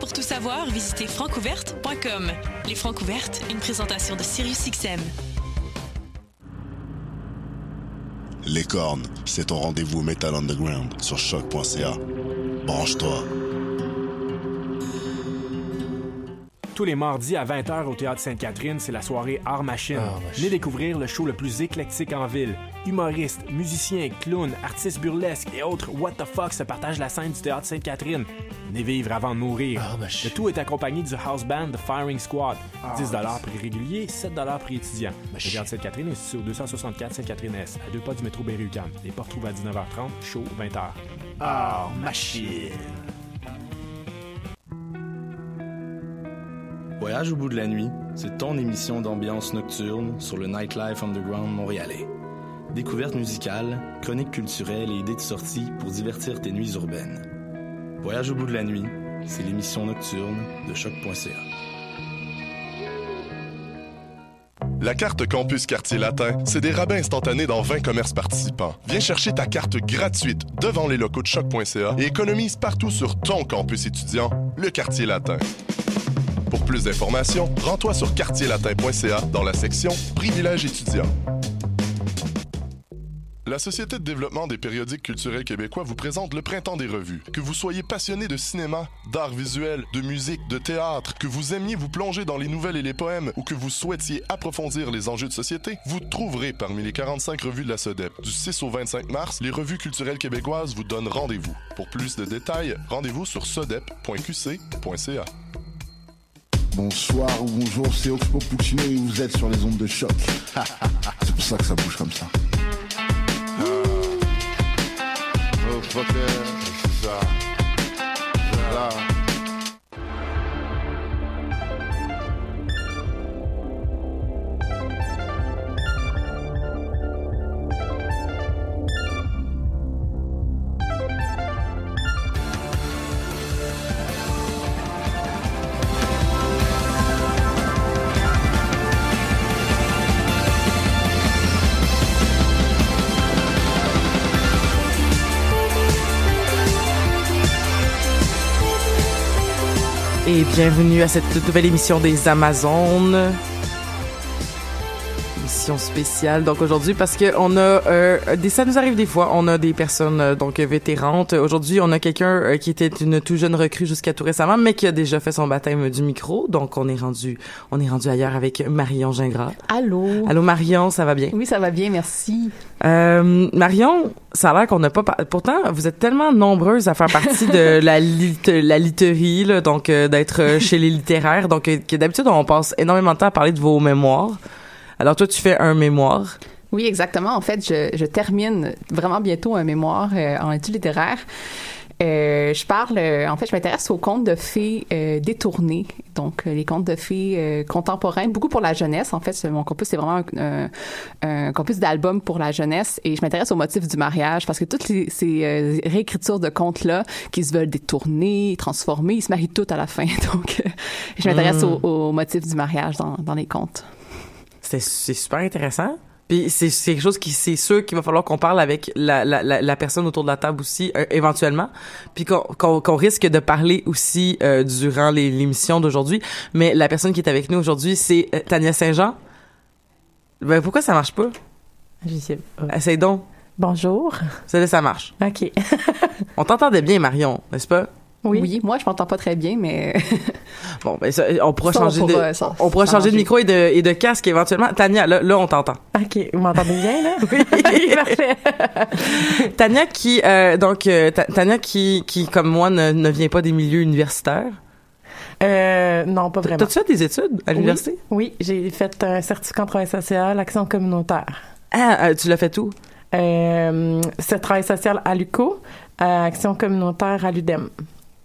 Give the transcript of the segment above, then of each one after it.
Pour tout savoir, visitez francouverte.com. Les Francouvertes, une présentation de SiriusXM. Les cornes, c'est ton rendez-vous Metal Underground sur choc.ca. Branche-toi. Tous les mardis à 20h au Théâtre Sainte-Catherine, c'est la soirée Art Machine. Venez découvrir le show le plus éclectique en ville. Humoristes, musiciens, clowns, artistes burlesques et autres what the fuck se partagent la scène du Théâtre Sainte-Catherine. Venez vivre avant de mourir. le tout est accompagné du house band The Firing Squad. 10 prix régulier, 7 prix étudiant. Le Théâtre Sainte-Catherine est situé au 264 Sainte-Catherine-S, à deux pas du métro Berry-UQAM. Les portes trouvent à 19h30, show 20h. Art Machine. Voyage au bout de la nuit, c'est ton émission d'ambiance nocturne sur le Nightlife Underground montréalais. Découvertes musicales, chroniques culturelles et idées de sortie pour divertir tes nuits urbaines. Voyage au bout de la nuit, c'est l'émission nocturne de choc.ca. La carte Campus Quartier Latin, c'est des rabais instantanés dans 20 commerces participants. Viens chercher ta carte gratuite devant les locaux de choc.ca et économise partout sur ton campus étudiant, le Quartier Latin. Pour plus d'informations, rends-toi sur quartierlatin.ca dans la section Privilèges étudiants. La Société de développement des périodiques culturels québécois vous présente le Printemps des revues. Que vous soyez passionné de cinéma, d'art visuel, de musique, de théâtre, que vous aimiez vous plonger dans les nouvelles et les poèmes ou que vous souhaitiez approfondir les enjeux de société, vous trouverez parmi les 45 revues de la SODEP. Du 6 au 25 mars, les revues culturelles québécoises vous donnent rendez-vous. Pour plus de détails, rendez-vous sur sodep.qc.ca. Bonsoir ou bonjour, c'est Oxpo Puccino et vous êtes sur les ondes de choc. c'est pour ça que ça bouge comme ça. Oh, fucker, c'est ça. Et bienvenue à cette nouvelle émission des Amazones. Émission spéciale donc aujourd'hui parce que on a euh, des ça nous arrive des fois on a des personnes euh, donc vétérantes aujourd'hui on a quelqu'un euh, qui était une tout jeune recrue jusqu'à tout récemment mais qui a déjà fait son baptême du micro donc on est rendu on est rendu ailleurs avec Marion Gingras Allô? Allô Marion ça va bien? Oui, ça va bien, merci. Marion, ça a l'air qu'on n'a pas... par- Pourtant, vous êtes tellement nombreuses à faire partie de la, lit la literie, là, donc d'être chez les littéraires. Donc, que d'habitude, on passe énormément de temps à parler de vos mémoires. Alors, toi, tu fais un mémoire. Oui, exactement. En fait, je, je termine vraiment bientôt un mémoire euh, en études littéraires. Euh, je parle, euh, en fait, je m'intéresse aux contes de fées euh, détournés, donc les contes de fées contemporains, beaucoup pour la jeunesse. En fait, mon corpus c'est vraiment un, un- un corpus d'albums pour la jeunesse, et je m'intéresse au motif du mariage parce que toutes les, ces réécritures de contes là, qui se veulent détourner, transformer, ils se marient toutes à la fin. Donc, je m'intéresse Mm. au, au motif du mariage dans, dans les contes. C'est super intéressant. Puis c'est quelque chose qui c'est sûr qu'il va falloir qu'on parle avec la, la, la, la personne autour de la table aussi euh, éventuellement. Puis qu'on risque de parler aussi euh, durant l'émission d'aujourd'hui. Mais la personne qui est avec nous aujourd'hui, c'est euh, Tania Saint-Jean. Ben pourquoi ça marche pas? Je sais pas. Essaye donc. Bonjour. Ça ça marche. OK. On t'entendait bien Marion, n'est-ce pas? Oui. moi, je m'entends pas très bien, mais Bon, ben ça, on pourra Ça, on changer de pourra- ça- on pourra ça changer de arranger. micro et de et de casque éventuellement. Tania, là, là on t'entend. OK. Vous m'entendez bien, là? Oui, parfait. Tania qui euh, donc euh, Ta- Tania qui qui comme moi ne, ne vient pas des milieux universitaires. Euh, non, pas vraiment. T'as-tu fait des études à l'université? Oui, oui, j'ai fait un certificat en travail social, action communautaire. Ah, tu l'as fait où? Euh, c'est travail social à l'UCO, action communautaire à l'UDEM.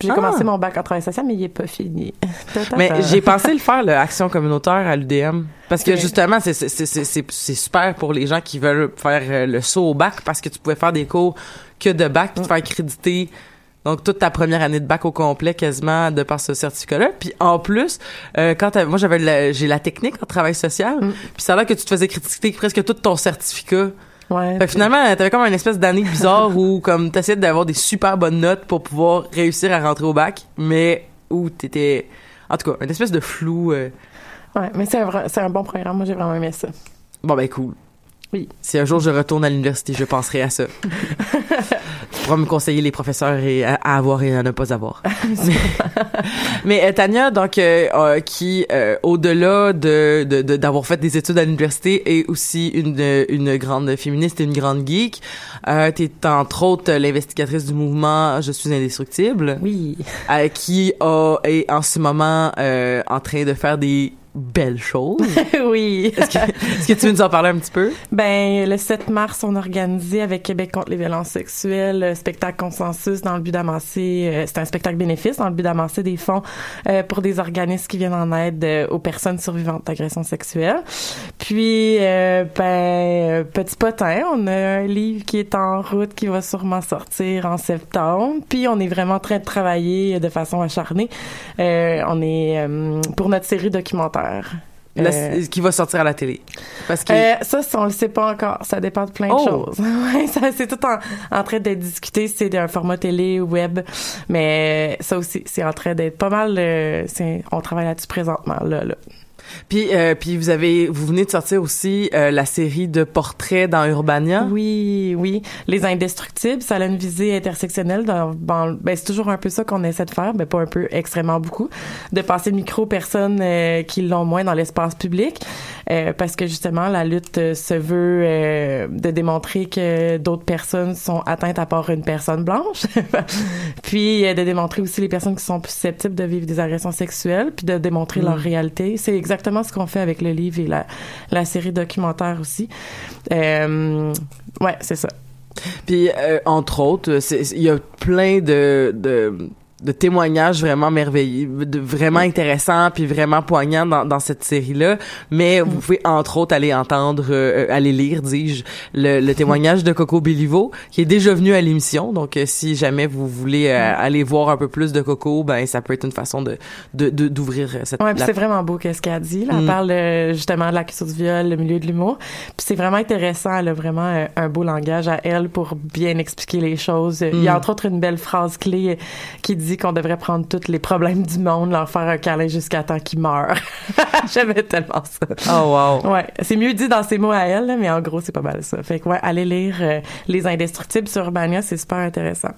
J'ai Ah. commencé mon bac en travail social, mais il est pas fini. Mais j'ai pensé le faire, l'action communautaire à l'UDM. Parce que justement, c'est- super pour les gens qui veulent faire euh, le saut au bac parce que tu pouvais faire des cours que de bac puis te faire créditer. Donc, toute ta première année de bac au complet, quasiment, de par ce certificat-là. Puis, en plus, euh, quand t'avais- moi, j'avais la- j'ai la technique en travail social. Puis, ça a l'air que tu te faisais critiquer presque tout ton certificat. Ouais. Fait que finalement, t'avais comme une espèce d'année bizarre où, comme, t'essayais d'avoir des super bonnes notes pour pouvoir réussir à rentrer au bac, mais où t'étais, en tout cas, une espèce de flou. euh. Ouais, mais c'est un, un bon programme. Moi, j'ai vraiment aimé ça. Bon, ben, cool. Oui. Si un jour je retourne à l'université, je penserai à ça. tu pourras me conseiller les professeurs et à, à avoir et à ne pas avoir. mais mais, euh, Tania, donc, euh, euh, qui, euh, au-delà de, de, de- d'avoir fait des études à l'université, est aussi une, une grande féministe et une grande geek. Euh, t'es entre autres l'investigatrice du mouvement Je suis indestructible. Oui. Qui a, est en ce moment en train de faire des belles choses. oui. Est-ce que, tu veux nous en parler un petit peu? Ben, le 7 mars, on a organisé avec Québec contre les violences sexuelles le spectacle Consensus dans le but d'amasser, euh, c'est un spectacle bénéfice dans le but d'amasser des fonds euh, pour des organismes qui viennent en aide euh, aux personnes survivantes d'agressions sexuelles. Puis, euh, ben, euh, petit potin, on a un livre qui est en route qui va sûrement sortir en septembre. Puis, on est vraiment en train de travailler de façon acharnée. Euh, on est euh, pour notre série documentaire. La- Euh, qui va sortir à la télé. Parce que euh, ça, on le sait pas encore. Ça dépend de plein de Oh! choses. ouais, c'est tout en, en train d'être discuté. C'est un format télé, web. Mais ça aussi, c'est en train d'être pas mal. euh, on travaille là-dessus présentement, là, là. Puis euh, puis vous avez vous venez de sortir aussi euh, la série de portraits dans Urbania. Oui, oui. Les indestructibles, ça a une visée intersectionnelle. Dans, ben, c'est toujours un peu ça qu'on essaie de faire, mais pas un peu extrêmement beaucoup, de passer le micro aux personnes euh, qui l'ont moins dans l'espace public, euh, parce que justement la lutte euh, se veut euh, de démontrer que d'autres personnes sont atteintes à part une personne blanche, puis euh, de démontrer aussi les personnes qui sont plus susceptibles de vivre des agressions sexuelles, puis de démontrer Mm. leur réalité. C'est exactement ce qu'on fait avec le livre et la, la série documentaire aussi. Euh, ouais, c'est ça. Puis euh, entre autres, il y a plein de, de de témoignages vraiment merveilleux, de, vraiment intéressants puis vraiment poignants dans, dans cette série-là. Mais vous pouvez entre autres aller entendre, euh, aller lire, dis-je, le, le témoignage de Coco Béliveau qui est déjà venu à l'émission. Donc euh, si jamais vous voulez euh, aller voir un peu plus de Coco, ben ça peut être une façon de de de- d'ouvrir cette. Ouais, la- c'est vraiment beau qu'est-ce qu'elle dit. Là. Elle Mm. parle euh, justement de la culture du viol, le milieu de l'humour. Puis c'est vraiment intéressant. Elle a vraiment euh, un beau langage à elle pour bien expliquer les choses. Il y a Mm. entre autres une belle phrase clé euh, qui dit qu'on devrait prendre tous les problèmes du monde, leur faire un câlin jusqu'à temps qu'ils meurent. J'aimais tellement ça. Oh wow. Ouais, c'est mieux dit dans ses mots à elle, mais en gros c'est pas mal ça. Fait que ouais, allez lire euh, Les Indestructibles sur Urbania, c'est super intéressant.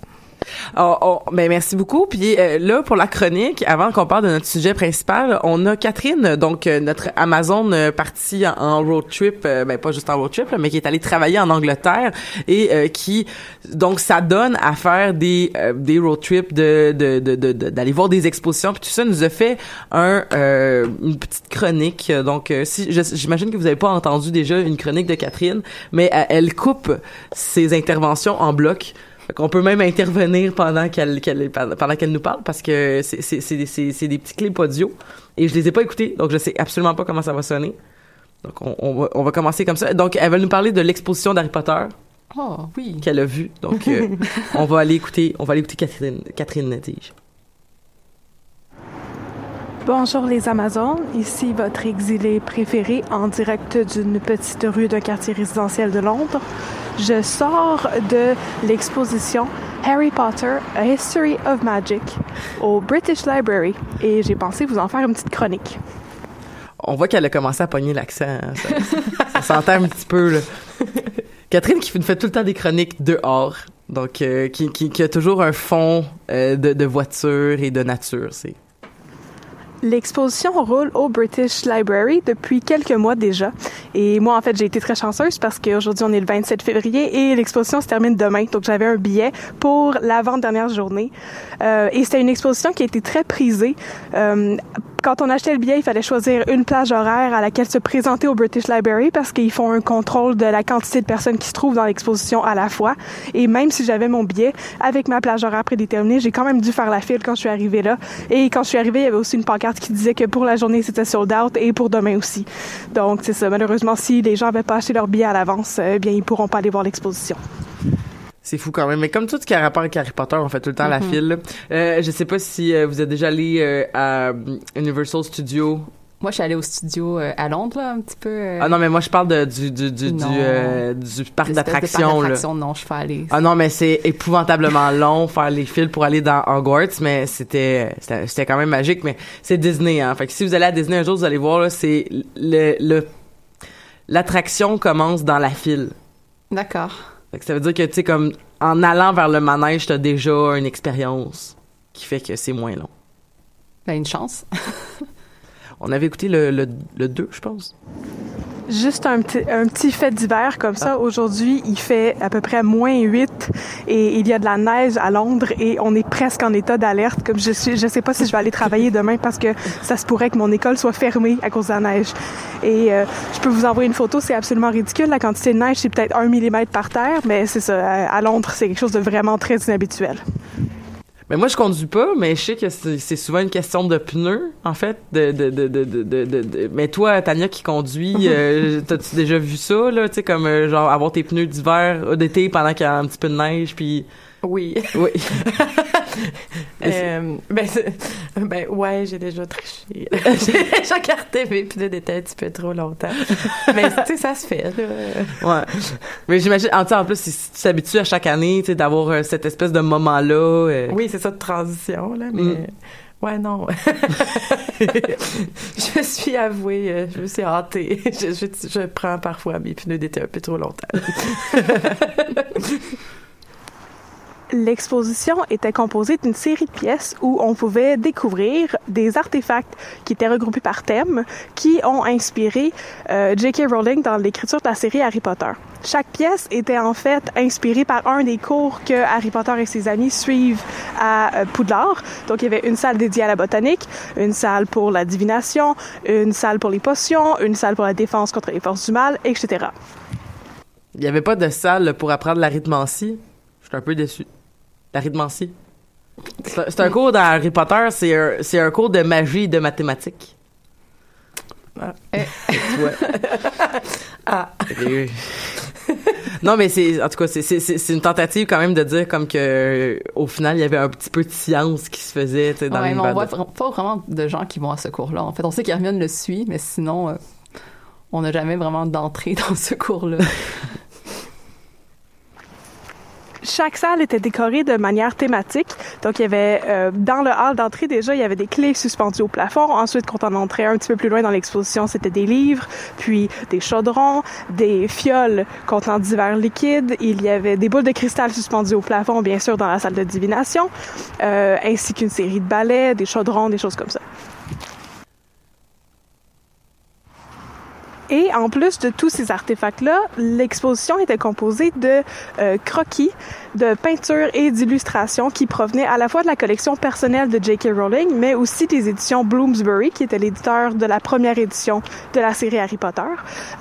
Oh, oh, ben merci beaucoup. Puis euh, là, pour la chronique, avant qu'on parle de notre sujet principal, on a Catherine, donc euh, notre Amazon euh, partie en, road trip, euh, ben pas juste en road trip, là, mais qui est allée travailler en Angleterre et euh, qui donc ça donne à faire des euh, des road trips de de de d'aller voir des expositions puis tout ça nous a fait un une petite chronique. Donc si j'imagine que vous avez pas entendu déjà une chronique de Catherine, mais elle coupe ses interventions en blocs. Fait qu'on peut même intervenir pendant qu'elle pendant qu'elle nous parle parce que c'est des petits clips audio et je les ai pas écoutés donc je sais absolument pas comment ça va sonner. Donc on, on va on va commencer comme ça. Donc elle va nous parler de l'exposition d'Harry Potter Oh, oui. qu'elle a vue. Donc euh, on va aller écouter on va aller écouter Catherine Catherine Tige. Bonjour les Amazones, ici votre exilé préféré en direct d'une petite rue d'un quartier résidentiel de Londres. Je sors de l'exposition Harry Potter, A History of Magic au British Library et j'ai pensé vous en faire une petite chronique. On voit qu'elle a commencé à pogner l'accent. hein. Ça, s'entend un petit peu. Catherine qui nous fait tout le temps des chroniques dehors. Donc euh, qui, a toujours un fond euh, de de voiture et de nature, c'est L'exposition roule au British Library depuis quelques mois déjà. Et moi, en fait, j'ai été très chanceuse parce qu'aujourd'hui, on est le 27 février et l'exposition se termine demain. Donc, j'avais un billet pour l'avant-dernière journée. Euh, et c'était une exposition qui a été très prisée euh, quand on achetait le billet, il fallait choisir une plage horaire à laquelle se présenter au British Library parce qu'ils font un contrôle de la quantité de personnes qui se trouvent dans l'exposition à la fois. Et même si j'avais mon billet avec ma plage horaire prédéterminée, j'ai quand même dû faire la file quand je suis arrivée là. Et quand je suis arrivée, il y avait aussi une pancarte qui disait que pour la journée, c'était sold out et pour demain aussi. Donc, c'est ça. Malheureusement, si les gens n'avaient pas acheté leur billet à l'avance, eh bien, ils pourront pas aller voir l'exposition. C'est fou quand même. Mais comme tout ce qui a rapport avec Harry Potter, on fait tout le temps la Mhm. file. Euh, je sais pas si euh, vous êtes déjà allé euh, à Universal Studios. Moi, je suis allée au studio euh, à Londres, là, un petit peu. euh, Ah non, mais moi je parle de, du, du, du, du, Non. euh, du parc d'attractions. non, je suis pas allée. Ah non, mais c'est épouvantablement long faire les files pour aller dans Hogwarts, mais c'était c'était quand même magique. Mais c'est Disney, hein. Fait que si vous allez à Disney un jour, vous allez voir c'est le le l'attraction commence dans la file. D'accord. Fait que ça veut dire que tu sais comme en allant vers le manège, t'as déjà une expérience qui fait que c'est moins long. Ben, une chance. On avait écouté le le, le 2, je pense. Juste un petit, un petit fait d'hiver comme ça. Aujourd'hui, il fait à peu près moins 8 et il y a de la neige à Londres et on est presque en état d'alerte. Comme je suis, je sais pas si je vais aller travailler demain parce que ça se pourrait que mon école soit fermée à cause de la neige. Et euh, je peux vous envoyer une photo, c'est absolument ridicule. La quantité de neige, c'est peut-être un millimètre par terre, mais c'est ça. À Londres, c'est quelque chose de vraiment très inhabituel. Mais moi, je conduis pas, mais je sais que c'est souvent une question de pneus, en fait. De, de, de, de, de, de- de- de- Mais toi, Tania, qui conduit, euh, t'as-tu déjà vu ça, là? Tu sais, comme, euh, genre, avoir tes pneus d'hiver, euh, d'été, pendant qu'il y a un petit peu de neige, puis... Oui. Oui. Euh, ben, ben, ouais, j'ai déjà triché. j'ai déjà carté mes pneus d'été un petit peu trop longtemps. Mais, tu sais, ça se fait, là. Ouais. Mais j'imagine, en, en plus, si tu t'habitues à chaque année, tu sais, d'avoir euh, cette espèce de moment-là... euh, Oui, c'est ça de transition, là, mais... Mm. Ouais, non. je suis avouée, je me suis hâtée. Je, je, je prends parfois mes pneus d'été un peu trop longtemps. L'exposition était composée d'une série de pièces où on pouvait découvrir des artefacts qui étaient regroupés par thème, qui ont inspiré euh, J.K. Rowling dans l'écriture de la série Harry Potter. Chaque pièce était en fait inspirée par un des cours que Harry Potter et ses amis suivent à euh, Poudlard. Donc il y avait une salle dédiée à la botanique, une salle pour la divination, une salle pour les potions, une salle pour la défense contre les forces du mal, etc. Il y avait pas de salle pour apprendre l'arithmancie? Je suis un peu déçu. L'arithmancie. C'est un- c'est un cours dans Harry Potter, c'est un, c'est un cours de magie et de mathématiques. Ah. Ouais. Ah. Non, mais c'est, en tout cas, c'est, c'est, c'est c'est une tentative quand même de dire comme que, au final, il y avait un petit peu de science qui se faisait, tu sais, dans Ouais, mais on voit de- pas vraiment de gens qui vont à ce cours-là. En fait, on sait qu'Hermione le suit, mais sinon, euh, on n'a jamais vraiment d'entrée dans ce cours-là. Chaque salle était décorée de manière thématique. Donc, il y avait euh, dans le hall d'entrée déjà, il y avait des clés suspendues au plafond. Ensuite, quand on entrait un petit peu plus loin dans l'exposition, c'était des livres, puis des chaudrons, des fioles contenant divers liquides. Il y avait des boules de cristal suspendues au plafond, bien sûr, dans la salle de divination, euh, ainsi qu'une série de balais, des chaudrons, des choses comme ça. Et en plus de tous ces artefacts-là, l'exposition était composée de euh, croquis, de peintures et d'illustrations qui provenaient à la fois de la collection personnelle de J.K. Rowling, mais aussi des éditions Bloomsbury, qui était l'éditeur de la première édition de la série Harry Potter.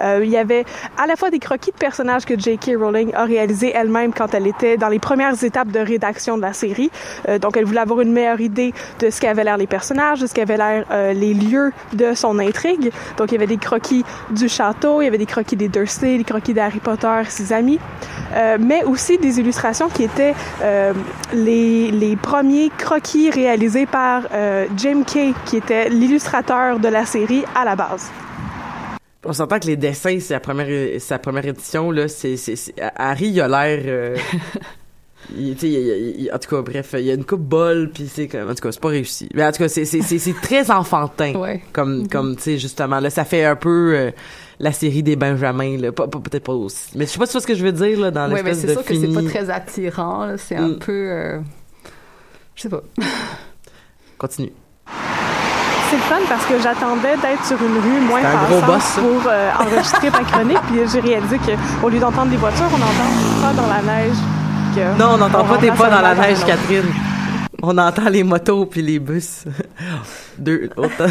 Euh, il y avait à la fois des croquis de personnages que J.K. Rowling a réalisés elle-même quand elle était dans les premières étapes de rédaction de la série. Euh, donc, elle voulait avoir une meilleure idée de ce qu'avaient l'air les personnages, de ce qu'avaient l'air euh, les lieux de son intrigue. Donc, il y avait des croquis du château, il y avait des croquis des Dursley, des croquis d'Harry Potter ses amis, mais aussi des illustrations qui étaient euh, les, les premiers croquis réalisés par euh, Jim Kay, qui était l'illustrateur de la série à la base. On s'entend que les dessins, c'est la première, sa première édition, là, c'est, Harry, il a l'air, euh, il- il- il- en tout cas, bref, il y a une coupe bol, puis c'est comme, en tout cas, c'est pas réussi. Mais en tout cas, c'est, très enfantin. Comme, comme, tu sais, justement, là, ça fait un peu, euh, la série des Benjamins, là. Pas, pas- peut-être pas aussi. Mais je sais pas si tu vois ce que je veux dire, là, dans Oui, mais l'espèce c'est de sûr que fini. c'est pas très attirant. là. C'est un Mm. peu. euh, Je sais pas. Continue. C'est le fun parce que j'attendais d'être sur une rue moins C'est un gros passante pour euh, enregistrer ma chronique, puis j'ai réalisé qu'au lieu d'entendre des voitures, on entend pas dans la neige. que Non, on n'entend pas, t'es pas dans la neige. Catherine. On entend les motos puis les bus. Deux, autant.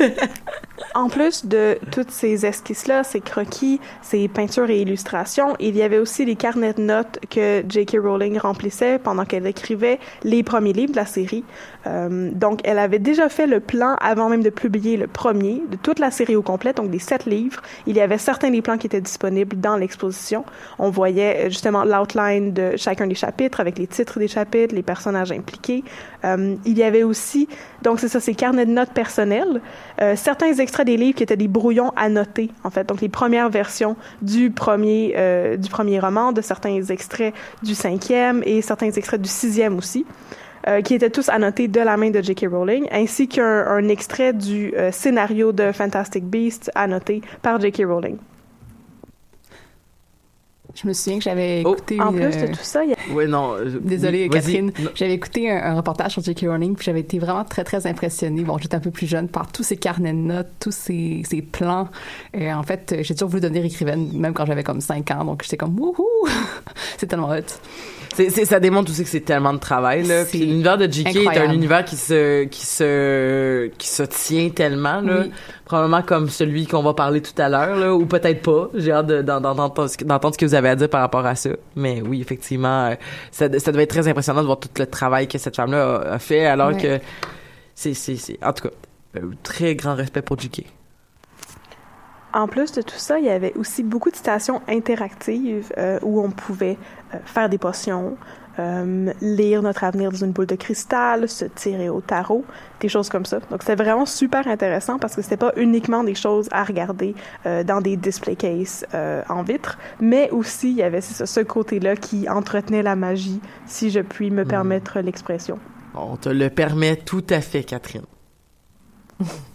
En plus de toutes ces esquisses-là, ces croquis, ces peintures et illustrations, il y avait aussi les carnets de notes que J.K. Rowling remplissait pendant qu'elle écrivait les premiers livres de la série. Euh, donc, elle avait déjà fait le plan avant même de publier le premier de toute la série au complet, donc des sept livres. Il y avait certains des plans qui étaient disponibles dans l'exposition. On voyait euh, justement l'outline de chacun des chapitres avec les titres des chapitres, les personnages impliqués. Euh, il y avait aussi, donc c'est ça, ces carnets de notes personnels, euh, certains extraits des livres qui étaient des brouillons annotés, en fait. Donc les premières versions du premier, euh, du premier roman, de certains extraits du cinquième et certains extraits du sixième aussi. Euh, qui étaient tous annotés de la main de J.K. Rowling, ainsi qu'un un extrait du scénario de Fantastic Beasts annoté par J.K. Rowling. Je me souviens que j'avais écouté. en plus euh, de tout ça, il y a... Oui, non. euh, Désolée. Catherine. J'avais écouté un, un reportage sur J.K. Rowling, puis j'avais été vraiment très, très impressionnée. Bon, j'étais un peu plus jeune par tous ces carnets de notes, tous ces, ces plans. Et en fait, euh, j'ai toujours voulu devenir écrivaine, même quand j'avais comme 5 ans. Donc, j'étais comme, wouhou! c'est tellement hot. C'est, c'est- ça démontre aussi que c'est tellement de travail là. Puis l'univers de J.K. est un univers qui se qui se qui se tient tellement là. Oui. Probablement comme celui qu'on va parler tout à l'heure là, ou peut-être pas. J'ai hâte de- d'en- d'entendre ce que- d'entendre ce que vous avez à dire par rapport à ça. Mais oui, effectivement, euh, ça, ça devait être très impressionnant de voir tout le travail que cette femme-là a, a fait, alors que c'est c'est c'est en tout cas euh, très grand respect pour J.K. En plus de tout ça, il y avait aussi beaucoup de stations interactives euh, où on pouvait euh, faire des potions, euh, lire notre avenir dans une boule de cristal, se tirer au tarot, des choses comme ça. Donc c'était vraiment super intéressant parce que c'était pas uniquement des choses à regarder euh, dans des display cases euh, en vitre, mais aussi il y avait ce côté-là qui entretenait la magie, si je puis me permettre l'expression. On te le permet tout à fait, Catherine.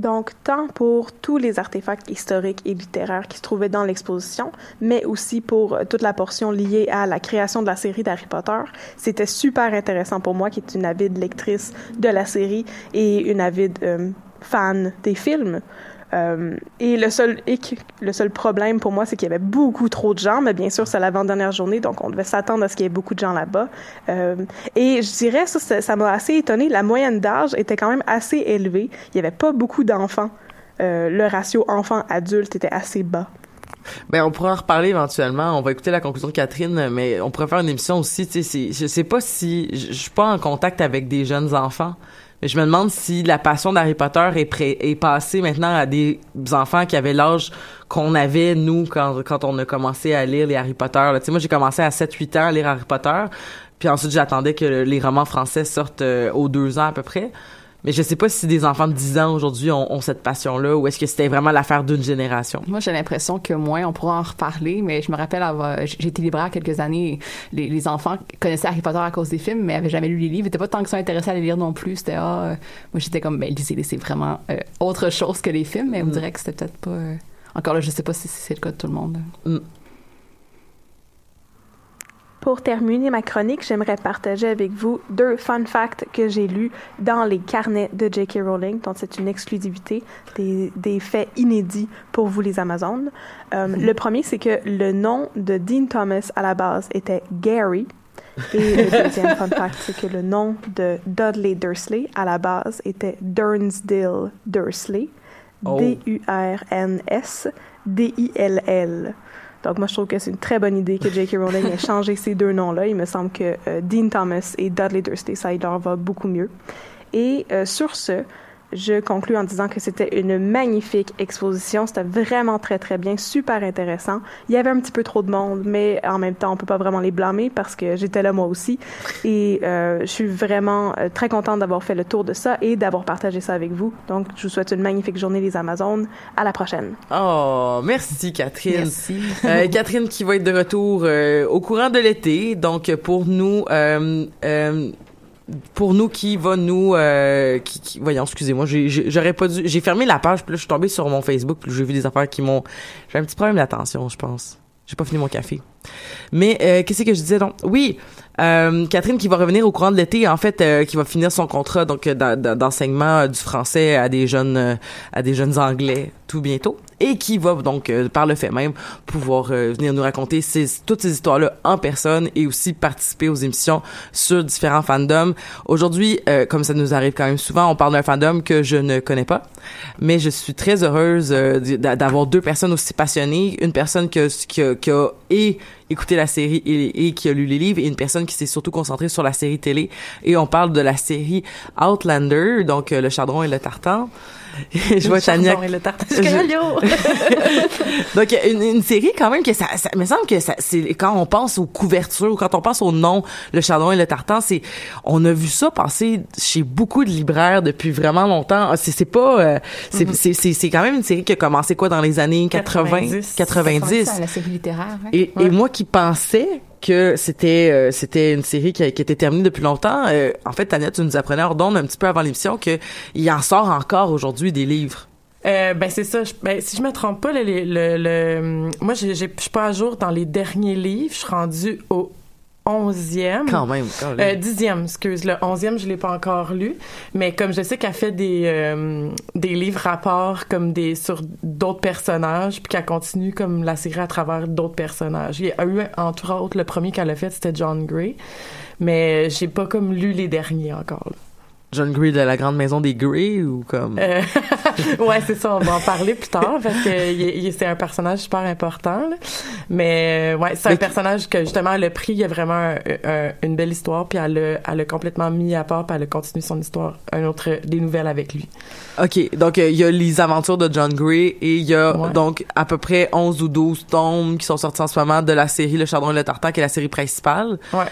Donc, tant pour tous les artefacts historiques et littéraires qui se trouvaient dans l'exposition, mais aussi pour euh, toute la portion liée à la création de la série d'Harry Potter, c'était super intéressant pour moi, qui est une avide lectrice de la série et une avide euh, fan des films. Euh, et le seul le seul problème pour moi, c'est qu'il y avait beaucoup trop de gens, mais bien sûr, c'est l'avant-dernière journée, donc on devait s'attendre à ce qu'il y ait beaucoup de gens là-bas. Euh, et je dirais, ça, ça m'a assez étonné. La moyenne d'âge était quand même assez élevée. Il n'y avait pas beaucoup d'enfants. Euh, le ratio enfant-adulte était assez bas. Ben, on pourra en reparler éventuellement. On va écouter la conclusion de Catherine, mais on pourrait faire une émission aussi. Je sais pas si je suis pas en contact avec des jeunes enfants, je me demande si la passion d'Harry Potter est, passée maintenant à des enfants qui avaient l'âge qu'on avait nous quand on a commencé à lire les Harry Potter. moi j'ai commencé à 7-8 ans à lire Harry Potter, puis ensuite j'attendais que les romans français sortent euh, aux deux ans à peu près. Mais je sais pas si des enfants de 10 ans aujourd'hui ont, ont cette passion-là ou est-ce que c'était vraiment l'affaire d'une génération. Moi, j'ai l'impression que moins, on pourra en reparler, mais je me rappelle avoir, j'ai été libraire quelques années. Les, les enfants connaissaient Harry Potter à cause des films, mais avaient jamais lu les livres. Ils étaient pas tant que ça intéressés à les lire non plus. C'était, ah, euh, moi, j'étais comme, ben, lisez-les, c'est vraiment euh, autre chose que les films, mais on Mm. dirait que c'était peut-être pas. euh, encore là, je sais pas si c'est le cas de tout le monde. Pour terminer ma chronique, j'aimerais partager avec vous deux fun facts que j'ai lus dans les carnets de J.K. Rowling. Donc, c'est une exclusivité, des, des faits inédits pour vous, les Amazones. Euh, Le premier, c'est que le nom de Dean Thomas à la base était Gary. Et le deuxième fun fact, c'est que le nom de Dudley Dursley à la base était Durnsdale Dursley. Oh. D-U-R-N-S-D-I-L-L. Donc, moi, je trouve que c'est une très bonne idée que J.K. Rowling ait changé ces deux noms-là. Il me semble que euh, Dean Thomas et Dudley Dursley, ça leur va beaucoup mieux. Et euh, sur ce, je conclus en disant que c'était une magnifique exposition. C'était vraiment très, très bien, super intéressant. Il y avait un petit peu trop de monde, mais en même temps, on peut pas vraiment les blâmer parce que j'étais là moi aussi. Et euh, je suis vraiment euh, très contente d'avoir fait le tour de ça et d'avoir partagé ça avec vous. Donc, je vous souhaite une magnifique journée, les Amazones. À la prochaine. Oh, merci Catherine. Merci. Euh, Catherine qui va être de retour euh, au courant de l'été. Donc pour nous, euh, euh, pour nous qui va nous, euh, qui, qui- voyons, excusez-moi, j'aurais pas dû, j'ai fermé la page puis là je suis tombée sur mon Facebook puis j'ai vu des affaires qui m'ont, j'ai un petit problème d'attention, je pense. J'ai pas fini mon café. Mais euh, qu'est-ce que je disais donc? Oui, euh, Catherine qui va revenir au courant de l'été, en fait, euh, qui va finir son contrat donc d'enseignement du français à des jeunes à des jeunes anglais tout bientôt et qui va donc par le fait même pouvoir venir nous raconter ces, toutes ces histoires là en personne et aussi participer aux émissions sur différents fandoms. Aujourd'hui, comme ça nous arrive quand même souvent, on parle d'un fandom que je ne connais pas, mais je suis très heureuse d'avoir deux personnes aussi passionnées, une personne qui a, qui qui a et écouté la série et, qui a lu les livres et une personne qui s'est surtout concentrée sur la série télé. Et on parle de la série Outlander donc euh, le chardon et le tartan je vois Tania. Et le Donc une, une, série quand même que ça, ça me semble que ça c'est quand on pense aux couvertures ou quand on pense au nom le chardon et le tartan c'est on a vu ça passer chez beaucoup de libraires depuis vraiment longtemps. Ah, c'est c'est pas euh, c'est mm-hmm. c'est c'est quand même une série qui a commencé quoi dans les années 80 90. 90. la série littéraire. Et, et moi qui pensais que c'était euh, c'était une série qui, était terminée depuis longtemps. Euh, en fait, Tania, tu nous apprenais hors d'onde un petit peu avant l'émission que il en sort encore aujourd'hui des livres. Euh, ben c'est ça. ben, si je me trompe pas, le, le, le moi, je suis pas à jour dans les derniers livres. Je suis rendue au onzième. Quand même. Euh, dixième, excuse. Le onzième, je l'ai pas encore lu. Mais comme je sais qu'elle fait des, euh, des livres rapports comme des, sur d'autres personnages, puis qu'elle continue comme la série à travers d'autres personnages. Il y a eu, entre autres, le premier qu'elle a fait, c'était John Gray. Mais j'ai pas comme lu les derniers encore. Là. John Gray de la grande maison des Grey ou comme? Euh, ouais c'est ça on va en parler plus tard parce que c'est un personnage super important là. mais euh, ouais c'est un personnage que justement elle a pris il y a vraiment une belle histoire puis elle l'a elle a complètement mis à part puis elle a continué son histoire un autre des nouvelles avec lui. Ok donc euh, il y a les aventures de John Gray et il y a donc à peu près 11 ou 12 tomes qui sont sortis en ce moment de la série Le Chardon et le Tartan qui est la série principale. Ouais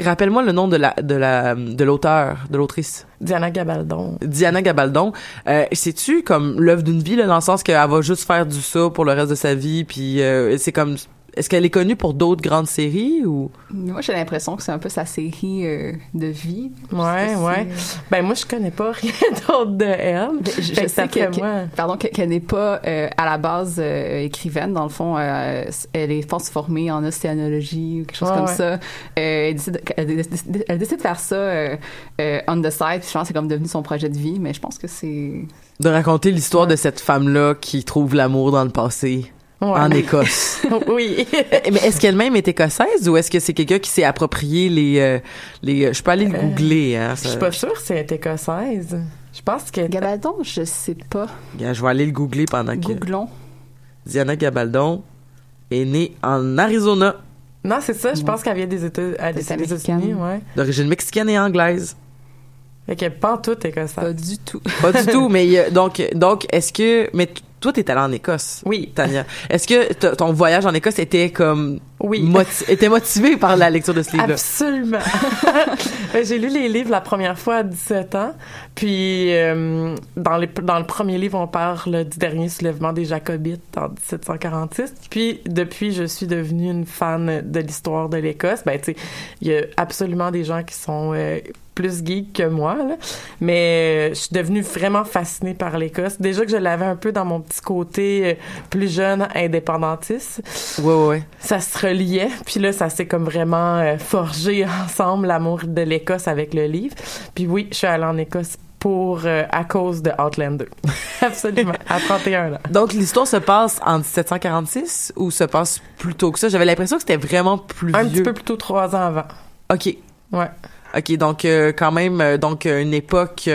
Rappelle-moi le nom de la de la de l'auteur, de l'autrice. Diana Gabaldon. Diana Gabaldon. Euh, C'est-tu comme l'œuvre d'une vie, là, dans le sens qu'elle va juste faire du ça pour le reste de sa vie, puis euh, c'est comme est-ce qu'elle est connue pour d'autres grandes séries ou? Moi, j'ai l'impression que c'est un peu sa série euh, de vie. Ouais, ouais. Ben moi, je connais pas rien d'autre de elle. Je, sais que, pardon, qu'elle n'est pas euh, à la base euh, écrivaine. Dans le fond, elle est force formée en océanologie ou quelque chose comme ça. elle, décide, elle, décide, de faire ça on the side. je pense que c'est comme devenu son projet de vie. Mais je pense que c'est de raconter l'histoire de cette femme-là qui trouve l'amour dans le passé en Écosse. oui. Mais est-ce qu'elle-même est écossaise ou est-ce que c'est quelqu'un qui s'est approprié les euh, les euh, je peux aller le euh, googler hein, Je suis pas sûre si elle est écossaise. Je pense que Gabaldon, je sais pas. je vais aller le googler pendant que Googlons. Diana Gabaldon est née en Arizona. Non, c'est ça, je pense qu'elle vient des États des États-Unis, ouais. D'origine mexicaine et anglaise. Fait qu'elle pas tout écossaise. Pas du tout. Pas du tout, mais donc donc est-ce que mais toi, t'es allée en Écosse. Oui. Tania. Est-ce que ton voyage en Écosse était comme. Oui. était motivé par la lecture de ce livre-là? Absolument. J'ai lu les livres la première fois à 17 ans. Puis, euh, dans, les, dans le premier livre, on parle du dernier soulèvement des Jacobites en 1746. Puis, depuis, je suis devenue une fan de l'histoire de l'Écosse. Ben, tu sais, il y a absolument des gens qui sont. Euh, plus geek que moi, là. mais euh, je suis devenue vraiment fascinée par l'Écosse. Déjà que je l'avais un peu dans mon petit côté euh, plus jeune, indépendantiste. Ouais, ouais. Ça se reliait, puis là, ça s'est comme vraiment euh, forgé ensemble, l'amour de l'Écosse avec le livre. Puis oui, je suis allée en Écosse pour à cause de Outlander. Absolument, à 31 ans. Donc l'histoire se passe en 1746 ou se passe plus tôt que ça? J'avais l'impression que c'était vraiment plus un vieux. Petit peu plus tôt, trois ans avant. OK. Ouais. OK, donc euh, quand même euh, donc euh, une époque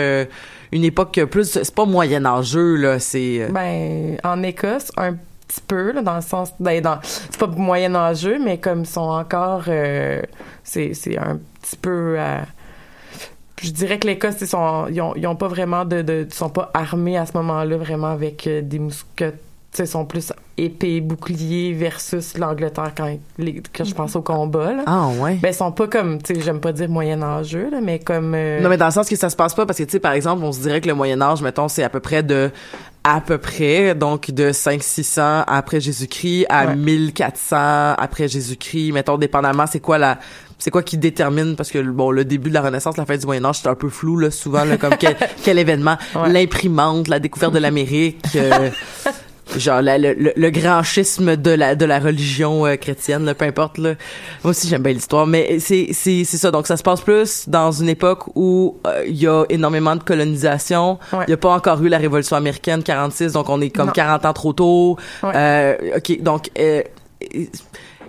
une époque plus c'est pas moyen âgeux là, c'est Ben en Écosse un petit peu là, dans le sens ben, dans c'est pas moyen âgeux mais comme ils sont encore c'est c'est un petit peu je dirais que ils sont ils ont, ils ont pas vraiment de, de sont pas armés à ce moment-là vraiment avec des mousquets ils sont plus épée bouclier versus l'Angleterre quand, quand je pense au combat là. Ah ouais. Ben ils sont pas comme tu sais j'aime pas dire moyen âge là mais comme euh, Non mais dans le sens que ça se passe pas parce que tu sais par exemple on se dirait que le moyen âge mettons c'est à peu près de à peu près donc de 5 600 après Jésus-Christ à 1400 après Jésus-Christ. Mettons dépendamment c'est quoi la c'est quoi qui détermine parce que bon le début de la Renaissance la fin du Moyen Âge c'est un peu flou là souvent là, comme quel, quel événement. L'imprimante la découverte de l'Amérique euh, genre la- le, le, le grand schisme de la de la religion euh, chrétienne, là, peu importe. Là. Moi aussi j'aime bien l'histoire, mais c'est c'est c'est ça. Donc ça se passe plus dans une époque où euh, il y a énormément de colonisation. Il y a pas encore eu la révolution américaine 46, donc on est comme Non. 40 ans trop tôt. Ouais. Euh, ok, donc.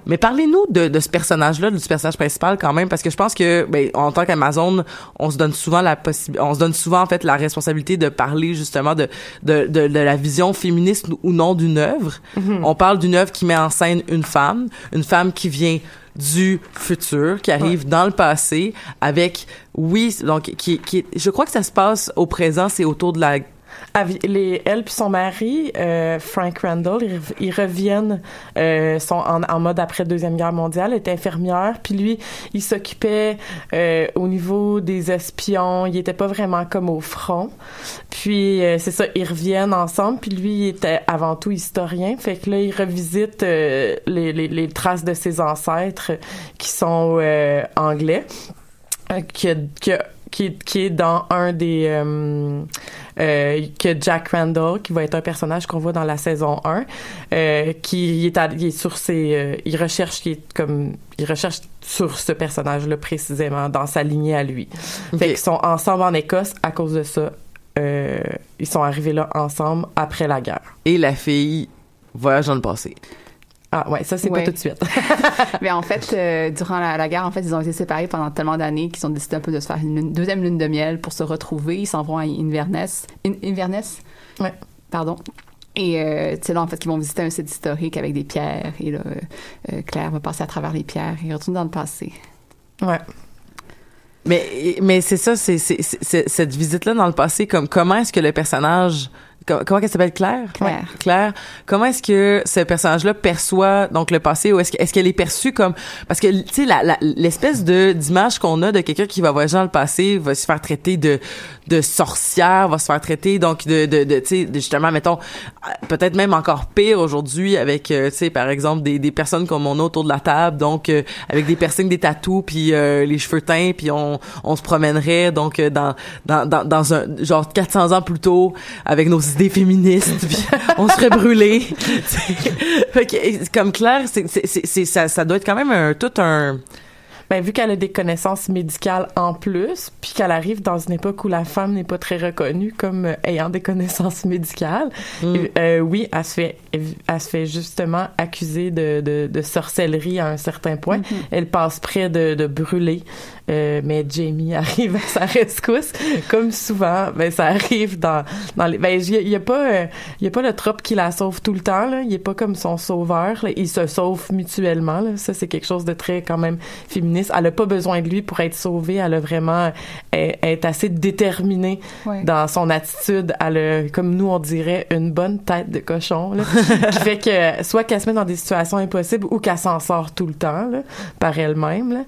Mais parlez-nous de, de ce personnage-là, du personnage principal quand même, parce que je pense que, ben, en tant qu'Amazon, on se donne souvent la possibilité, on se donne souvent en fait la responsabilité de parler justement de de, de, de la vision féministe ou non d'une œuvre. Mhm. On parle d'une œuvre qui met en scène une femme, une femme qui vient du futur, qui arrive dans le passé, avec oui, donc qui, qui, je crois que ça se passe au présent, c'est autour de la les, elle puis son mari, euh, Frank Randall, ils, rev- ils reviennent, euh, sont en, mode après Deuxième Guerre mondiale, était infirmière, puis lui, il s'occupait euh, au niveau des espions, il était pas vraiment comme au front. Puis euh, c'est ça, ils reviennent ensemble, puis lui, il était avant tout historien, fait que là, il revisite euh, les, les, les traces de ses ancêtres qui sont euh, anglais qui, qui, qui, qui est dans un des euh, que Jack Randall qui va être un personnage qu'on voit dans la saison 1 euh, qui il est, à- il est sur ses euh, il recherche qui est comme il recherche sur ce personnage là précisément dans sa lignée à lui. Fait qu'ils sont ensemble en Écosse. À cause de ça euh, ils sont arrivés là ensemble après la guerre. Et la fille voyage dans le passé ah ouais ça c'est Ouais. pas tout de suite Mais en fait, euh, durant la, la guerre, en fait, ils ont été séparés pendant tellement d'années qu'ils ont décidé un peu de se faire une deuxième lune de miel pour se retrouver. Ils s'en vont à Inverness. In- Inverness? Ouais. Pardon. Et euh, c'est là, en fait, qu'ils vont visiter un site historique avec des pierres. Et là, euh, euh, Claire va passer à travers les pierres et retourner dans le passé. ouais Mais mais c'est ça, c'est cette visite là dans le passé comme comment est-ce que le personnage comment elle s'appelle? Claire? Claire. Claire. Comment est-ce que ce personnage là perçoit donc le passé ou est-ce que- est-ce qu'elle est perçue comme parce que tu sais l'espèce de d'image qu'on a de quelqu'un qui va voyager dans le passé va se faire traiter de de sorcière va se faire traiter. Donc de de, de tu sais justement mettons peut-être même encore pire aujourd'hui avec euh, tu sais par exemple des des personnes comme on a autour de la table donc euh, avec des piercings des tatous puis euh, les cheveux teints puis on on se promènerait donc euh, dans dans dans un genre 400 ans plus tôt avec nos idées féministes puis on serait brûlés. Fait que comme Claire c'est- c'est ça ça doit être quand même un tout un Ben, vu qu'elle a des connaissances médicales en plus, puis qu'elle arrive dans une époque où la femme n'est pas très reconnue comme euh, ayant des connaissances médicales, euh, oui, elle se fait, elle se fait justement accuser de, de, de sorcellerie à un certain point. Elle passe près de, de brûler, euh, mais Jamie arrive à sa rescousse, comme souvent. Ben, ça arrive dans, dans les. Ben, il y, a- pas, euh, y a pas le trope qui la sauve tout le temps. Là. Il est pas comme son sauveur. Là. Ils se sauvent mutuellement. Là. Ça, c'est quelque chose de très quand même féministe. Elle a pas besoin de lui pour être sauvée. Elle a vraiment elle, elle est assez déterminée Ouais. dans son attitude. Elle a, comme nous on dirait, une bonne tête de cochon. Là, qui fait que soit qu'elle se met dans des situations impossibles ou qu'elle s'en sort tout le temps là, par elle-même. Là.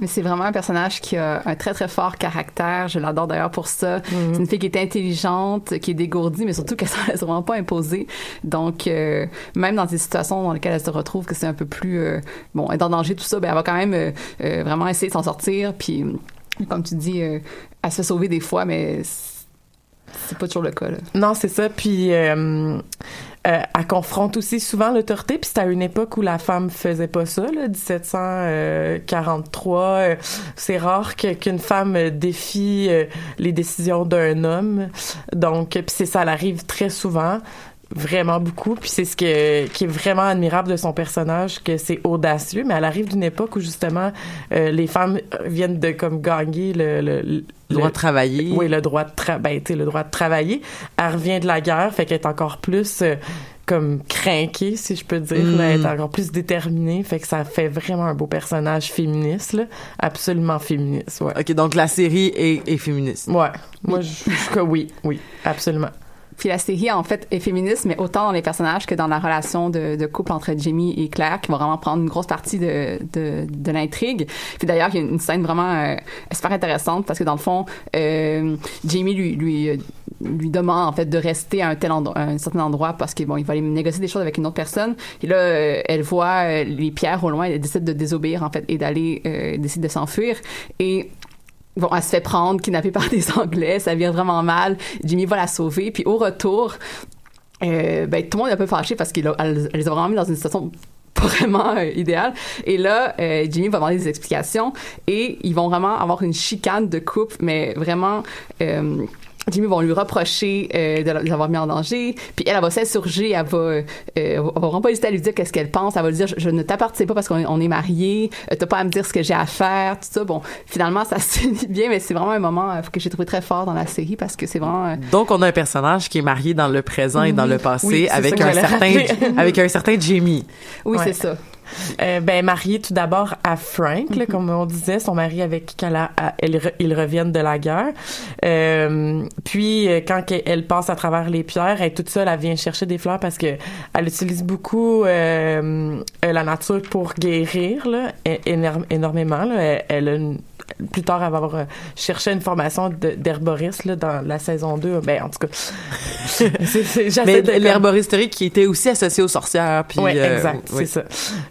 Mais c'est vraiment un personnage qui a un très, très fort caractère. Je l'adore d'ailleurs pour ça. C'est une fille qui est intelligente, qui est dégourdie, mais surtout qu'elle ne laisse vraiment pas imposer. Donc, euh, même dans des situations dans lesquelles elle se retrouve, que c'est un peu plus... euh, bon, être en danger, tout ça, ben, elle va quand même euh, euh, vraiment essayer de s'en sortir. Puis, comme tu dis, elle se fait sauver des fois, mais c'est- c'est pas toujours le cas. Là. Non, c'est ça. Puis euh, euh, elle confronte aussi souvent l'autorité. Puis c'est à une époque où la femme faisait pas ça, là, 1743. Euh, c'est rare qu'une femme euh, défie euh, les décisions d'un homme. Donc, puis c'est ça, elle arrive très souvent vraiment beaucoup puis c'est ce que, qui est vraiment admirable de son personnage que c'est audacieux mais elle arrive d'une époque où justement euh, les femmes viennent de comme gagner le, le, le- Le droit de travailler. oui le droit de tra ben, tu sais, le droit de travailler elle revient de la guerre fait qu'elle est encore plus euh, comme craquée si je peux dire Mm. là, elle est encore plus déterminée fait que ça fait vraiment un beau personnage féministe là. absolument féministe ouais ok donc la série est, est féministe ouais moi je je suis que oui oui absolument Puis la série, en fait, est féministe, mais autant dans les personnages que dans la relation de, couple entre Jamie et Claire, qui va vraiment prendre une grosse partie de, de, de l'intrigue. Puis d'ailleurs, il y a une scène vraiment euh, super intéressante parce que dans le fond, euh, Jamie lui, lui, euh, lui demande en fait de rester à un tel endroit, un certain endroit parce qu'il bon, il va aller négocier des choses avec une autre personne. Et là, euh, elle voit euh, les pierres au loin, elle décide de désobéir en fait et d'aller, décide de s'enfuir. Et Elle se fait prendre, kidnappée par des Anglais, ça vient vraiment mal. Jimmy va la sauver, puis au retour, euh, ben, tout le monde est un peu fâché parce qu'elle les a vraiment dans une situation vraiment euh, idéale. Et là, euh, Jimmy va demander des explications et ils vont vraiment avoir une chicane de couple, mais vraiment Jimmy vont lui reprocher euh, de l'avoir mis en danger. Puis elle, elle va s'insurger, elle va, euh, elle va vraiment pas hésiter à lui dire qu'est-ce qu'elle pense. Elle va lui dire je, je ne t'appartiens pas parce qu'on est, on est mariés. Euh, T'as pas à me dire ce que j'ai à faire, tout ça. Bon, finalement ça se finit bien, mais c'est vraiment un moment euh, que j'ai trouvé très fort dans la série parce que c'est vraiment. euh, Donc, on a un personnage qui est marié dans le présent et dans le passé Oui, avec un certain, avec un certain Jamie. Oui, Ouais. c'est ça. Euh, ben mariée tout d'abord à Frank, là, comme on disait, son mari avec qui elle elle ils reviennent de la guerre. Euh, puis euh, quand elle passe à travers les pierres, elle est toute seule, elle vient chercher des fleurs parce que elle utilise beaucoup euh, euh, la nature pour guérir là, énormément. Là. Elle, elle a une- plus tard, elle va avoir euh, cherché une formation d'herboriste là, dans la saison 2. Ben, en tout cas, j'essaie de- l'herboristerie qui était aussi associée aux sorcières. Puis, oui, euh, exact, oui. c'est ça.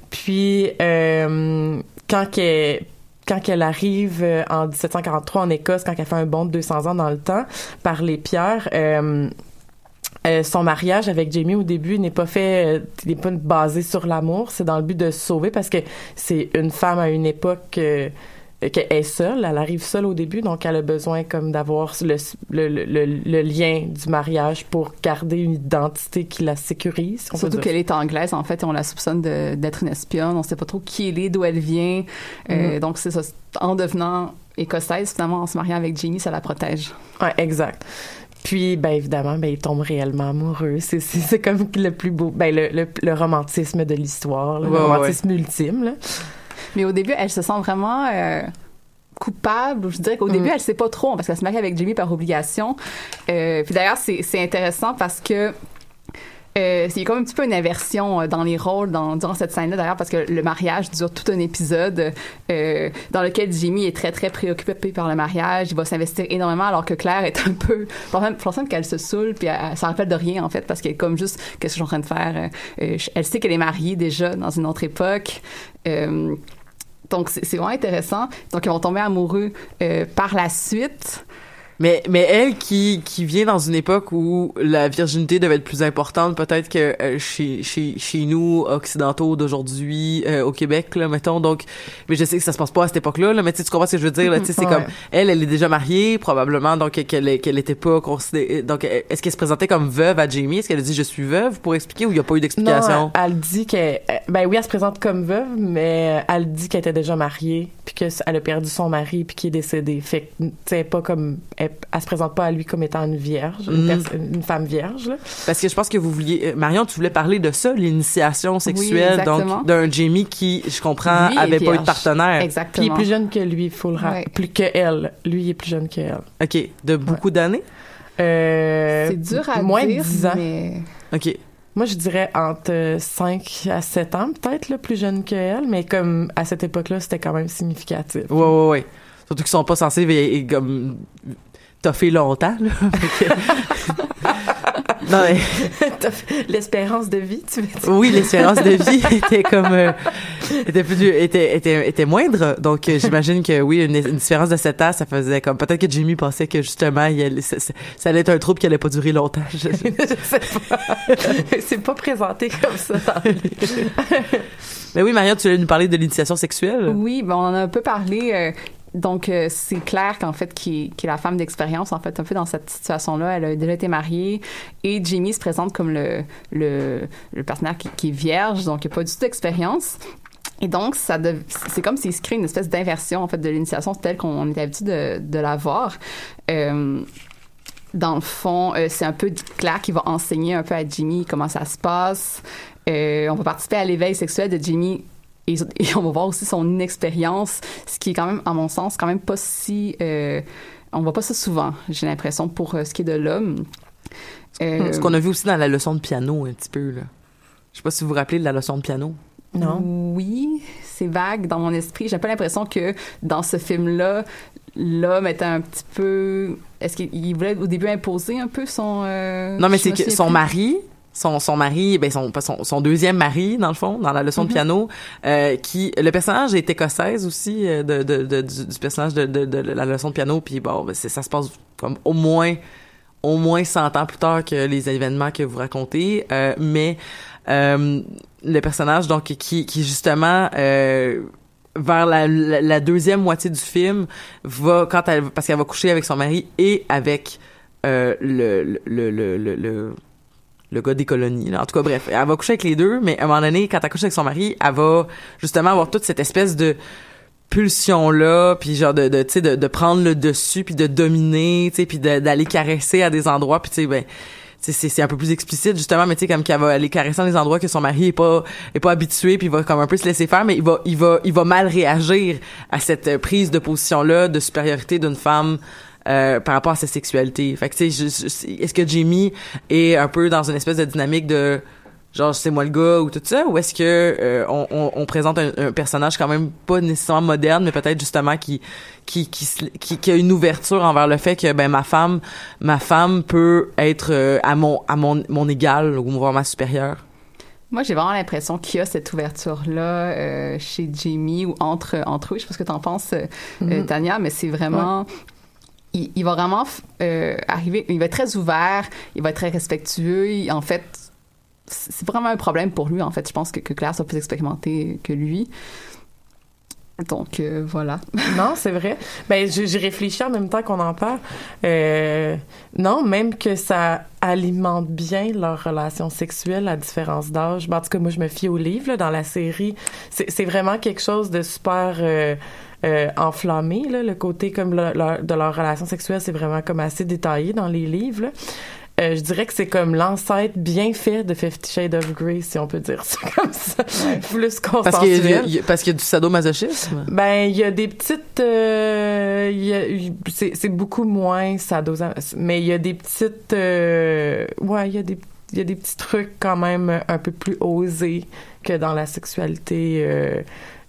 Puis, euh, quand qu'elle quand qu'elle arrive euh, en 1743 en Écosse, quand elle fait un bond de 200 ans dans le temps, par les pierres, euh, euh, son mariage avec Jamie au début n'est pas fait, euh, n'est pas basé sur l'amour, c'est dans le but de se sauver parce que c'est une femme à une époque euh, qu'elle est seule, elle arrive seule au début, donc elle a besoin comme d'avoir le, le, le, lien du mariage pour garder une identité qui la sécurise. Surtout qu'elle est anglaise, en fait, et on la soupçonne d'être une espionne. On sait pas trop qui elle est, d'où elle vient. Euh, Mhm. donc, c'est ça. En devenant écossaise, finalement, en se mariant avec Jamie, ça la protège. Ouais, exact. Puis, ben évidemment, ben il tombe réellement amoureux. C'est comme le plus beau, ben le, le, le romantisme de l'histoire, Ouais, le ouais, romantisme ultime. Là. Mais au début, elle se sent vraiment euh, coupable. Je dirais qu'au Mm. début, elle sait pas trop parce qu'elle se marie avec Jamie par obligation. Euh, puis d'ailleurs, c'est c'est intéressant parce que euh, a comme un petit peu une inversion euh, dans les rôles dans, durant cette scène-là, d'ailleurs, parce que le mariage dure tout un épisode euh, dans lequel Jimmy est très, très préoccupé par le mariage. Il va s'investir énormément, alors que Claire est un peu... Pour l'instant, qu'elle se saoule, puis elle, elle s'en rappelle de rien, en fait, parce qu'elle est comme juste, qu'est-ce que je suis en train de faire? Elle sait qu'elle est mariée déjà dans une autre époque. Donc, c'est c'est vraiment intéressant. Donc, ils vont tomber amoureux euh, par la suite. Mais, mais elle qui, qui vient dans une époque où la virginité devait être plus importante, peut-être que euh, chez, chez, chez nous, occidentaux d'aujourd'hui, euh, au Québec, là, mettons. Donc, mais je sais que ça se passe pas à cette époque-là, là, mais tu comprends ce que je veux dire, là, tu sais, c'est Ouais. comme, elle, elle est déjà mariée, probablement, donc qu'elle qu'elle était pas considérée, donc est-ce qu'elle se présentait comme veuve à Jamie? Est-ce qu'elle a dit je suis veuve? Pour expliquer ou il y a pas eu d'explication? Non, elle, elle dit qu'elle, euh, ben oui, elle se présente comme veuve, mais elle dit qu'elle était déjà mariée, puis qu'elle a perdu son mari, puis qu'il est décédé. Fait que, tu sais, pas comme, elle, elle se présente pas à lui comme étant une vierge, une, Mm. une femme vierge. Là. Parce que je pense que vous vouliez, euh, Marion, tu voulais parler de ça, l'initiation sexuelle, donc d'un Jamie qui, je comprends, Lui avait pas eu de partenaire. Exactement. Puis il est plus jeune que lui, il faut le rappeler. Ouais. Plus que elle. Lui, il est plus jeune que elle. Ok, de beaucoup d'années? Euh, C'est dur à moins dire, de 10 ans. mais... Ok. Moi, je dirais entre 5 à 7 ans, peut-être, plus jeune que elle, mais comme à cette époque-là, c'était quand même significatif. Ouais, ouais, ouais. Surtout qu'ils sont pas censés et, et comme toffer longtemps, là. L'espérance de vie, tu veux dire? oui, l'espérance de vie était comme euh, était plus était était était moindre. Donc euh, j'imagine que oui, une, une différence de 7 ans, ça faisait comme peut-être que Jimmy pensait que justement il allait- ça, allait être un trouble qui allait pas durer longtemps. Je- je- je sais pas. C'est pas présenté comme ça dans le livre. Mais oui, Marion, tu voulais nous parler de l'initiation sexuelle? Oui, ben on en a un peu parlé. Donc, euh, c'est Claire qu'en fait, qui, qui est la femme d'expérience, en fait, un peu dans cette situation-là. Elle a déjà été mariée et Jamie se présente comme le, le, le partenaire qui, qui est vierge, donc il n'y a pas du tout d'expérience. Et donc, ça c'est comme s'il se crée une espèce d'inversion, en fait, de l'initiation telle qu'on est habitué de, de la voir. Euh, dans le fond, euh, c'est un peu Claire qui va enseigner un peu à Jimmy comment ça se passe. On va participer à l'éveil sexuel de Jimmy et, et on va voir aussi son inexpérience, ce qui est quand même, à mon sens, quand même pas si... euh, on voit pas ça souvent, j'ai l'impression, pour euh, ce qui est de l'homme. Euh, Ce qu'on a vu aussi dans la leçon de piano un petit peu là. Je sais pas si vous vous rappelez de la leçon de piano. Non. Oui, c'est vague dans mon esprit. J'ai pas l'impression que dans ce film-là, l'homme était un petit peu. Est-ce qu'il il voulait au début imposer un peu son. euh, Non, mais c'est que son mari, son, son mari, ben son, son, son deuxième mari, dans le fond, dans la leçon de Mhm. piano, euh, qui, le personnage est écossaise aussi, euh, de, de, de- du, du personnage de, de, la leçon de piano, puis bon, ben, ça se passe comme au moins, au moins 100 ans plus tard que les événements que vous racontez, euh, mais euh, le personnage donc qui, qui justement euh, vers la, la, deuxième moitié du film va quand elle parce qu'elle va coucher avec son mari et avec le, le, le, le, le le gars des colonies. Là. En tout cas, bref, elle va coucher avec les deux, mais à un moment donné, quand elle couche avec son mari, elle va justement avoir toute cette espèce de pulsion là puis genre de de tu sais de, de, prendre le dessus puis de dominer tu sais puis d'aller caresser à des endroits puis tu sais ben c'est un peu plus explicite justement mais tu sais comme qu'elle va aller caresser dans des endroits que son mari est pas est pas habitué puis va comme un peu se laisser faire mais il va il va il va mal réagir à cette prise de position là de supériorité d'une femme euh, par rapport à sa sexualité. Fait que tu sais est-ce que Jamie est un peu dans une espèce de dynamique de genre c'est moi le gars ou tout ça ou est-ce que euh, on, on, on, présente un, personnage quand même pas nécessairement moderne mais peut-être justement qui qui, qui qui, a une ouverture envers le fait que ben ma femme ma femme peut être euh, à mon à mon mon égal ou voire ma supérieure? Moi, j'ai vraiment l'impression qu'il y a cette ouverture-là euh, chez Jamie ou entre, entre eux. Je sais pas ce que tu en penses, mm-hmm. Tania, mais c'est vraiment... Il, va vraiment arriver... Il va être très ouvert, il va être très respectueux. en fait, c'est vraiment un problème pour lui, en fait. Je pense que, Claire soit plus expérimentée que lui. Donc, euh, voilà. non, c'est vrai. Ben, j'ai réfléchi en même temps qu'on en parle. Euh, non, même que ça alimente bien leur relation sexuelle à différence d'âge. Ben, en tout cas, moi, je me fie au livre, dans la série. C'est vraiment quelque chose de super... Euh, euh, enflammé là, le côté comme de leur relation sexuelle c'est vraiment comme assez détaillé dans les livres là. Euh, je dirais que c'est comme l'ancêtre bien fait de Fifty Shades of Grey, si on peut dire ça comme ça. Plus consensuel. Parce qu'il y, parce qu'il y a du sadomasochisme? Ben, il y a des petites... Euh, c'est beaucoup moins sadomasochisme, mais il y a des petites... Euh, ouais, il y a des il y a des petits trucs quand même un peu plus osés que dans la sexualité euh,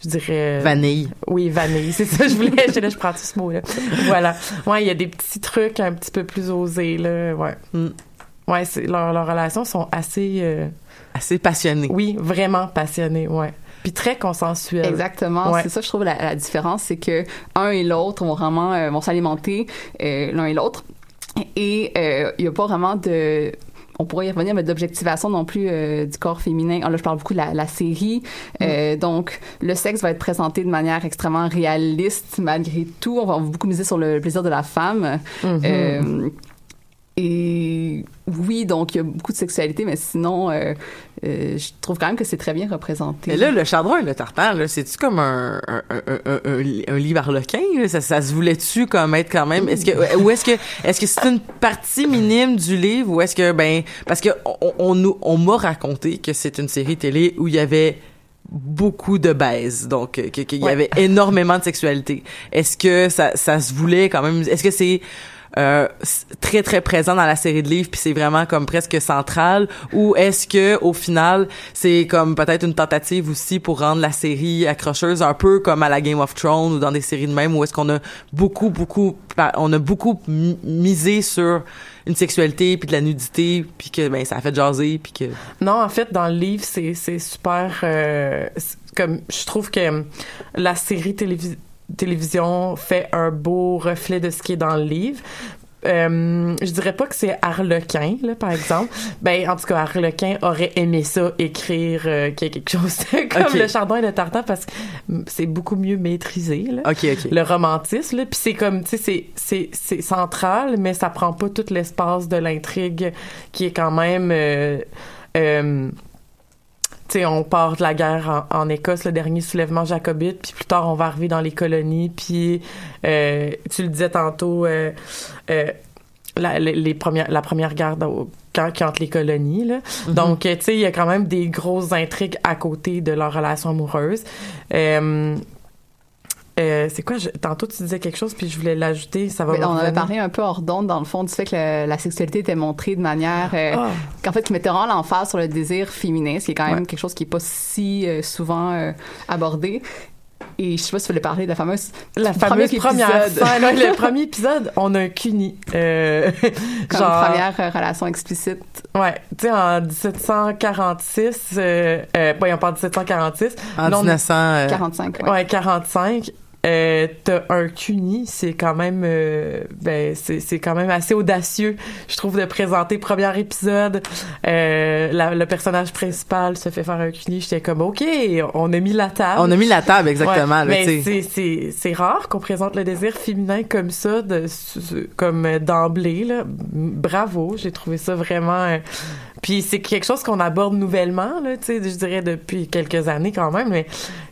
je dirais vanille. Oui, vanille, c'est ça je voulais je, là, je prends tout ce mot là. voilà. Ouais, il y a des petits trucs un petit peu plus osés là, ouais. Mm. Ouais, c'est leurs leur relations sont assez euh, assez passionnées. Oui, vraiment passionnées, ouais. Puis très consensuelles. Exactement, c'est ça je trouve la, différence c'est que un et l'autre vont vraiment euh, vont s'alimenter euh, l'un et l'autre et il y a pas vraiment de on pourrait y revenir, mais d'objectivation non plus euh, du corps féminin. Ah, là, je parle beaucoup de la, série. Euh, donc, le sexe va être présenté de manière extrêmement réaliste malgré tout. On va beaucoup miser sur le plaisir de la femme. Mm-hmm. Euh, et oui, donc il y a beaucoup de sexualité, mais sinon, euh, euh, je trouve quand même que c'est très bien représenté. Et là, le chardon et le tartare, c'est-tu comme un, un, un, un, livre arlequin? Ça, ça se voulait-tu comme être quand même? Est-ce que, ou est-ce que, est-ce que c'est une partie minime du livre ou est-ce que, ben, parce que on, on, on m'a raconté que c'est une série télé où il y avait beaucoup de baise, donc qu'il y avait énormément de sexualité. Est-ce que ça, ça se voulait quand même? Est-ce que c'est euh, très très présent dans la série de livres puis c'est vraiment comme presque central. Ou est-ce que au final c'est comme peut-être une tentative aussi pour rendre la série accrocheuse un peu comme à la Game of Thrones ou dans des séries de même où est-ce qu'on a beaucoup beaucoup on a beaucoup misé sur une sexualité puis de la nudité puis que ben ça a fait jaser puis que non en fait dans le livre c'est c'est super euh, comme je trouve que la série télévisée télévision fait un beau reflet de ce qui est dans le livre. Euh, je dirais pas que c'est Harlequin, là, par exemple. Ben, en tout cas, Harlequin aurait aimé ça, écrire euh, quelque chose comme le chardon et le tartan, parce que c'est beaucoup mieux maîtrisé, là. Le romantisme, là. Puis c'est comme, tu sais, c'est, c'est, central, mais ça prend pas tout l'espace de l'intrigue qui est quand même... Euh, euh sais, on part de la guerre en, Écosse, le dernier soulèvement jacobite, puis plus tard, on va arriver dans les colonies, puis euh, tu le disais tantôt, euh, euh, la, les premières, la première guerre entre les colonies. Là. Mm-hmm. Donc, tu sais, il y a quand même des grosses intrigues à côté de leur relation amoureuse. Euh, c'est quoi? Tantôt tu disais quelque chose puis je voulais l'ajouter ça va on avait parlé un peu hors d'onde dans le fond du fait que la sexualité était montrée de manière euh, ah. qu'en fait qui mettait vraiment l'emphase sur le désir féminin ce qui est quand même quelque chose qui est pas si euh, souvent abordé. Et je sais pas si tu voulais parler de la fameuse la fameuse première scène le premier épisode on a un cuni euh, comme genre, première relation explicite. Ouais tu sais en 1746 euh, euh, on parle de 1746 en 1945 ouais. ouais 45 euh, t'as un CUNY, c'est quand même euh, ben c'est c'est quand même assez audacieux, je trouve, de présenter premier épisode. Euh, la- le personnage principal se fait faire un CUNY, j'étais comme ok, on a mis la table. On a mis la table, exactement, là, mais tu sais. c'est c'est c'est rare qu'on présente le désir féminin comme ça, de comme euh, d'emblée là. Bravo, j'ai trouvé ça vraiment. Puis c'est quelque chose qu'on aborde nouvellement, là, tu sais, je dirais depuis quelques années quand même, mais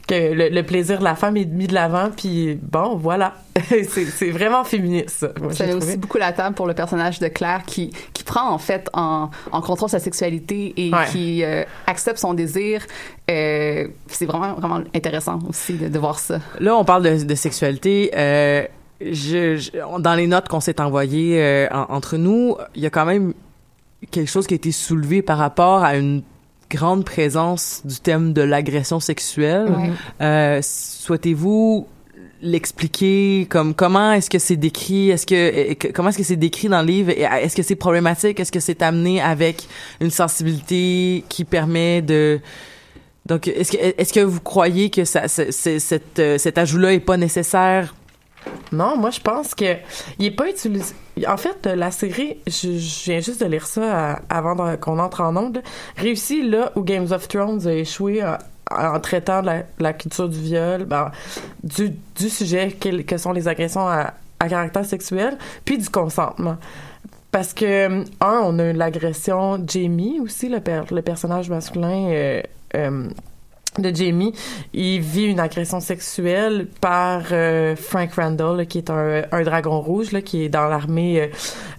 que le, le plaisir de la femme est mis de l'avant, puis bon, voilà, c'est vraiment féministe. Ça, Moi, Ça met aussi beaucoup la table pour le personnage de Claire qui, qui prend en fait en, en contrôle sa sexualité et Ouais. qui euh, accepte son désir. Euh, c'est vraiment, vraiment intéressant aussi de, de voir ça. Là, on parle de, de sexualité. Euh, je, je- dans les notes qu'on s'est envoyées euh, en- entre nous, il y a quand même quelque chose qui a été soulevé par rapport à une grande présence du thème de l'agression sexuelle. Ouais. Euh, Souhaitez-vous l'expliquer comme comment est-ce que c'est décrit? Est-ce que comment est-ce que c'est décrit dans le livre? Euh, est-ce que c'est problématique? Est-ce que c'est amené avec une sensibilité qui permet de donc est-ce que est-ce que vous croyez que ça, c'est- c'est- cet euh, cet ajout-là est pas nécessaire? Non, moi je pense que il est pas utilisé. En fait, la série, je, viens juste de lire ça à- avant qu'on entre en onde, réussit là où Games of Thrones a échoué en, en traitant la, culture du viol, ben, du, sujet que sont les agressions à, caractère sexuel, puis du consentement. Parce que, un, on a l'agression Jamie aussi, le, per- le personnage masculin euh, euh, de Jamie, il vit une agression sexuelle par euh, Frank Randall, là, qui est un, un dragon rouge, là, qui est dans l'armée euh,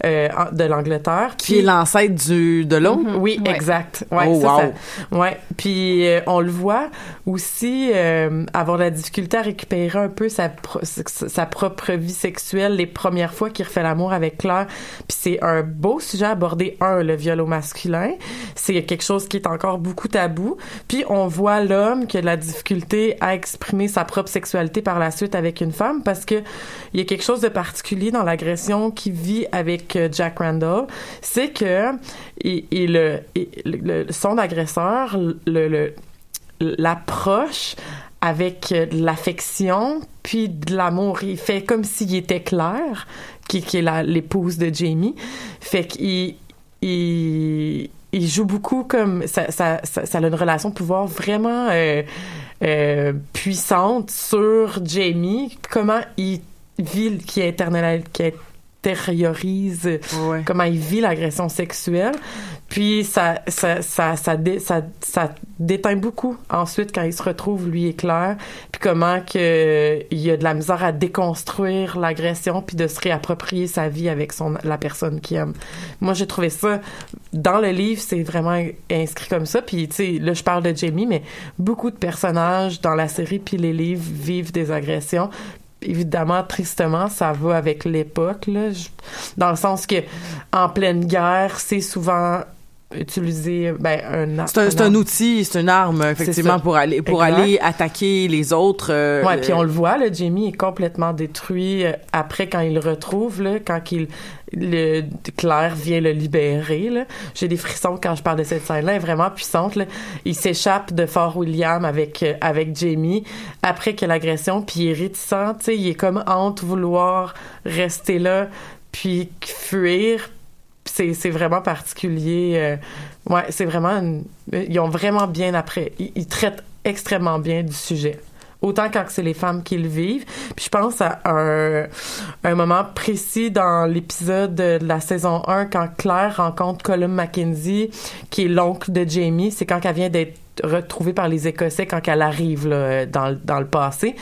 euh, de l'Angleterre. qui est l'ancêtre du de l'autre? Oui, Ouais. exact. Ouais, Oh, ça, wow. ça- ouais. Puis euh, on le voit aussi euh, avoir la difficulté à récupérer un peu sa, pro- sa propre vie sexuelle les premières fois qu'il refait l'amour avec Claire. Puis c'est un beau sujet à aborder. Un, le viol au masculin. C'est quelque chose qui est encore beaucoup tabou. Puis on voit l'homme qui a de la difficulté à exprimer sa propre sexualité par la suite avec une femme parce que il y a quelque chose de particulier dans l'agression qu'il vit avec euh, Jack Randall, c'est que il, le- son agresseur l'approche avec euh, de l'affection puis de l'amour. Il fait comme s'il était Claire, qui, est l'épouse de Jamie. Fait qu'il il, il joue beaucoup comme ça, ça, ça, a une relation de pouvoir vraiment euh, euh, puissante sur Jamie. Comment il vit, qui éternel, Ouais. comment il vit l'agression sexuelle. Puis ça, ça, ça, ça, dé- ça, ça déteint beaucoup ensuite quand il se retrouve, lui et Claire, puis comment que il y a de la misère à déconstruire l'agression puis de se réapproprier sa vie avec son, la personne qu'il aime. Moi, j'ai trouvé ça, dans le livre, c'est vraiment inscrit comme ça. Puis, tu sais, là, je parle de Jamie, mais beaucoup de personnages dans la série puis les livres vivent des agressions évidemment tristement ça va avec l'époque dans le sens que en pleine guerre c'est souvent utiliser ben un c'est un, c'est un outil c'est une arme effectivement pour aller pour Exact. aller attaquer les autres euh, Ouais, puis on le voit, là, Jamie est complètement détruit euh, après quand il le retrouve, là, quand il, le, Claire vient le libérer. J'ai des frissons quand je parle de cette scène-là, elle est vraiment puissante. Il s'échappe de Fort William avec, euh, avec Jamie après que l'agression, puis il est réticent, il est comme honte vouloir rester là, puis fuir, c'est vraiment particulier. euh, ouais, c'est vraiment. ils ont vraiment bien après. Ils traitent extrêmement bien du sujet. Autant quand c'est les femmes qui le vivent. Puis je pense à un, moment précis dans l'épisode de la saison 1 quand Claire rencontre Colum Mackenzie, qui est l'oncle de Jamie. C'est quand elle vient d'être retrouvée par les Écossais quand elle arrive là, dans, le- dans le passé.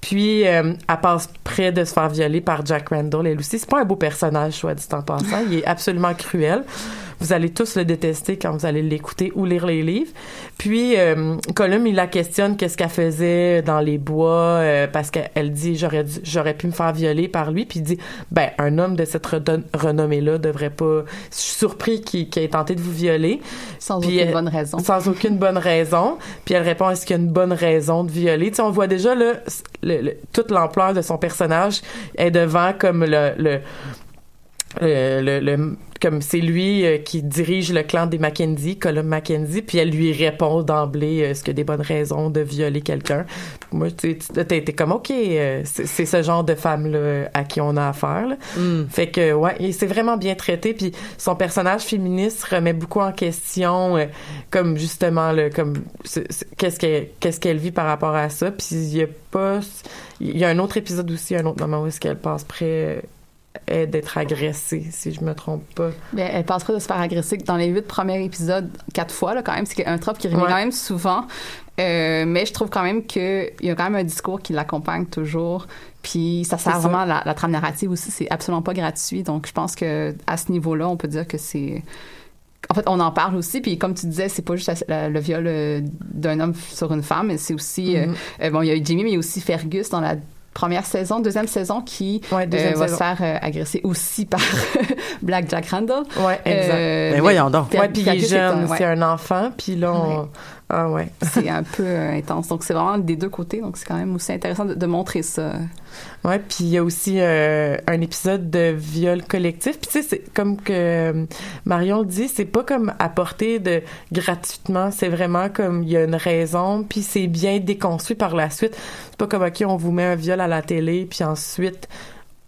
Puis euh, elle passe près de se faire violer par Jack Randall. Elle aussi, c'est pas un beau personnage, soit dit en passant. Il est absolument cruel. Vous allez tous le détester quand vous allez l'écouter ou lire les livres. Puis euh, Colum, il la questionne qu'est-ce qu'elle faisait dans les bois euh, parce qu'elle dit j'aurais j'aurais pu me faire violer par lui. Puis il dit ben un homme de cette redon- renommée-là devrait pas. Je suis surpris qu'il ait tenté de vous violer. Sans Puis aucune elle- bonne raison. Sans aucune bonne raison. Puis elle répond est-ce qu'il y a une bonne raison de violer? Tu sais, on voit déjà là le- le- toute l'ampleur de son personnage est devant comme le, le le, le- le- comme c'est lui euh, qui dirige le clan des Mackenzie, Colum Mackenzie, puis elle lui répond d'emblée euh, ce que des bonnes raisons de violer quelqu'un? Moi, tu t'es comme ok, euh, c'est ce genre de femme là à qui on a affaire. Là. Mm. Fait que ouais, c'est vraiment bien traité. Puis son personnage féministe remet beaucoup en question, comme justement le comme qu'est-ce qu'elle qu'est-ce qu'elle vit par rapport à ça. Puis il y a pas, il y a un autre épisode aussi, un autre moment où est-ce qu'elle passe près d'être agressée, si je me trompe pas. Bien, elle passerait de se faire agresser dans les huit premiers épisodes quatre fois, là, quand même. C'est un trope qui revient quand même souvent. Euh, mais je trouve quand même qu'il y a quand même un discours qui l'accompagne toujours. Puis ça sert vraiment la, la, trame narrative aussi. C'est absolument pas gratuit. Donc je pense que à ce niveau-là, on peut dire que c'est. En fait, on en parle aussi. Puis comme tu disais, c'est pas juste le viol euh, d'un homme sur une femme, mais c'est aussi. Mm-hmm. Euh, bon, il y a eu Jimmy, mais il y a aussi Fergus dans la première saison, deuxième saison qui ouais, deuxième euh, va saison. se faire euh, agresser aussi par Black Jack Randall. Ouais, exact. Euh, mais voyons donc. Ouais, puis il est jeune, un- ouais. c'est un enfant, puis là, on... Ouais. Ah ouais. C'est un peu euh, intense. Donc c'est vraiment des deux côtés. Donc c'est quand même aussi intéressant de, de montrer ça. Ouais, puis il y a aussi euh, un épisode de viol collectif. Puis tu sais, c'est comme que euh, Marion le dit, c'est pas comme apporté de gratuitement. C'est vraiment comme il y a une raison, puis c'est bien déconstruit par la suite. C'est pas comme ok, on vous met un viol à la télé, puis ensuite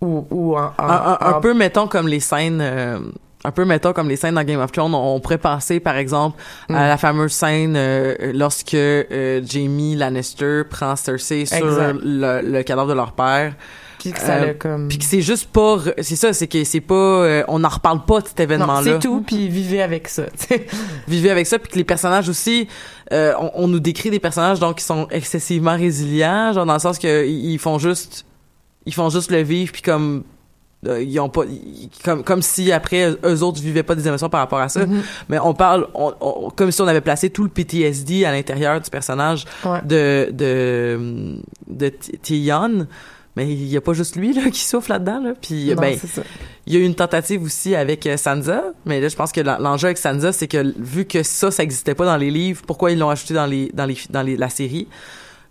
ou ou en, en- un, un- un en- peu mettons comme les scènes euh, un peu mettons comme les scènes dans Game of Thrones on, on pourrait passer par exemple Mm. à la fameuse scène euh, lorsque euh, Jamie Lannister prend Cersei sur le, le cadavre de leur père puis que ça Euh, comme puis que c'est juste pas c'est ça c'est que c'est pas euh, on n'en reparle pas de cet événement là c'est tout, puis vivez avec ça. vivez avec ça puis que les personnages aussi euh, on, on nous décrit des personnages donc qui sont excessivement résilients genre dans le sens que ils font juste ils font juste le vivre puis comme euh, ils ont pas ils- comme comme si après eux autres vivaient pas des émotions par rapport à ça. Mhm. mais on parle on, on- comme si on avait placé tout le PTSD à l'intérieur du personnage Ouais. de de de mais il y a pas juste lui là qui souffle là-dedans là. Puis Non, ben il y a eu une tentative aussi avec euh, Sansa, mais là je pense que l'en- l'enjeu avec Sansa c'est que vu que ça ça existait pas dans les livres, pourquoi ils l'ont ajouté dans les dans les dans les, la série?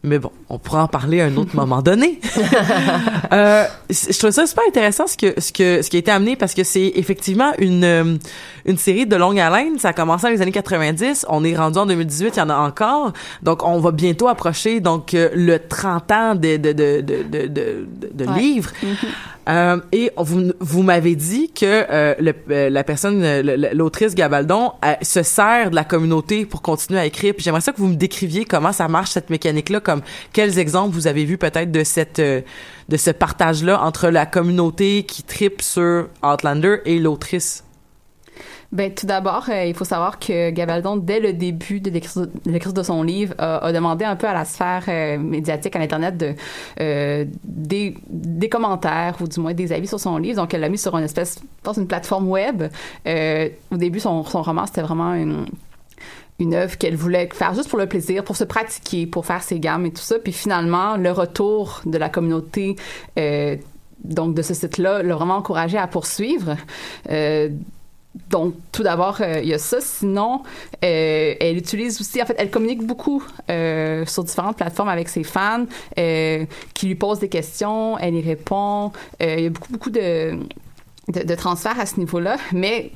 Mais bon, on pourra en parler à un autre moment donné. euh, je trouve ça super intéressant ce que ce que ce qui a été amené parce que c'est effectivement une euh, une série de longue haleine. Ça a commencé dans les années 90, on est rendu en 2018, il y en a encore. Donc on va bientôt approcher donc euh, le 30 ans de de de de de, de, de Ouais. livres. Euh, et vous, vous m'avez dit que euh, le- euh, la personne, l'autrice Gabaldon, se sert de la communauté pour continuer à écrire. Puis j'aimerais ça que vous me décriviez comment ça marche cette mécanique-là, quels exemples vous avez vus peut-être de cette euh, de ce partage-là entre la communauté qui tripe sur Outlander et l'autrice? Ben, tout d'abord, euh, il faut savoir que Gabaldon, dès le début de l'écriture de, son livre, a, demandé un peu à la sphère euh, médiatique, à l'Internet, de, des, des commentaires ou du moins des avis sur son livre. Donc, elle l'a mis sur une espèce, dans une plateforme web. Au début, son, son roman, c'était vraiment une une œuvre qu'elle voulait faire juste pour le plaisir, pour se pratiquer, pour faire ses gammes et tout ça. Puis finalement, le retour de la communauté euh, donc de ce site-là l'a vraiment encouragé à poursuivre. Euh, donc, tout d'abord, euh, il y a ça. Sinon, elle utilise aussi, en fait, elle communique beaucoup sur différentes plateformes avec ses fans qui lui posent des questions, elle y répond. Il y a beaucoup, beaucoup de, de, de transferts à ce niveau-là. Mais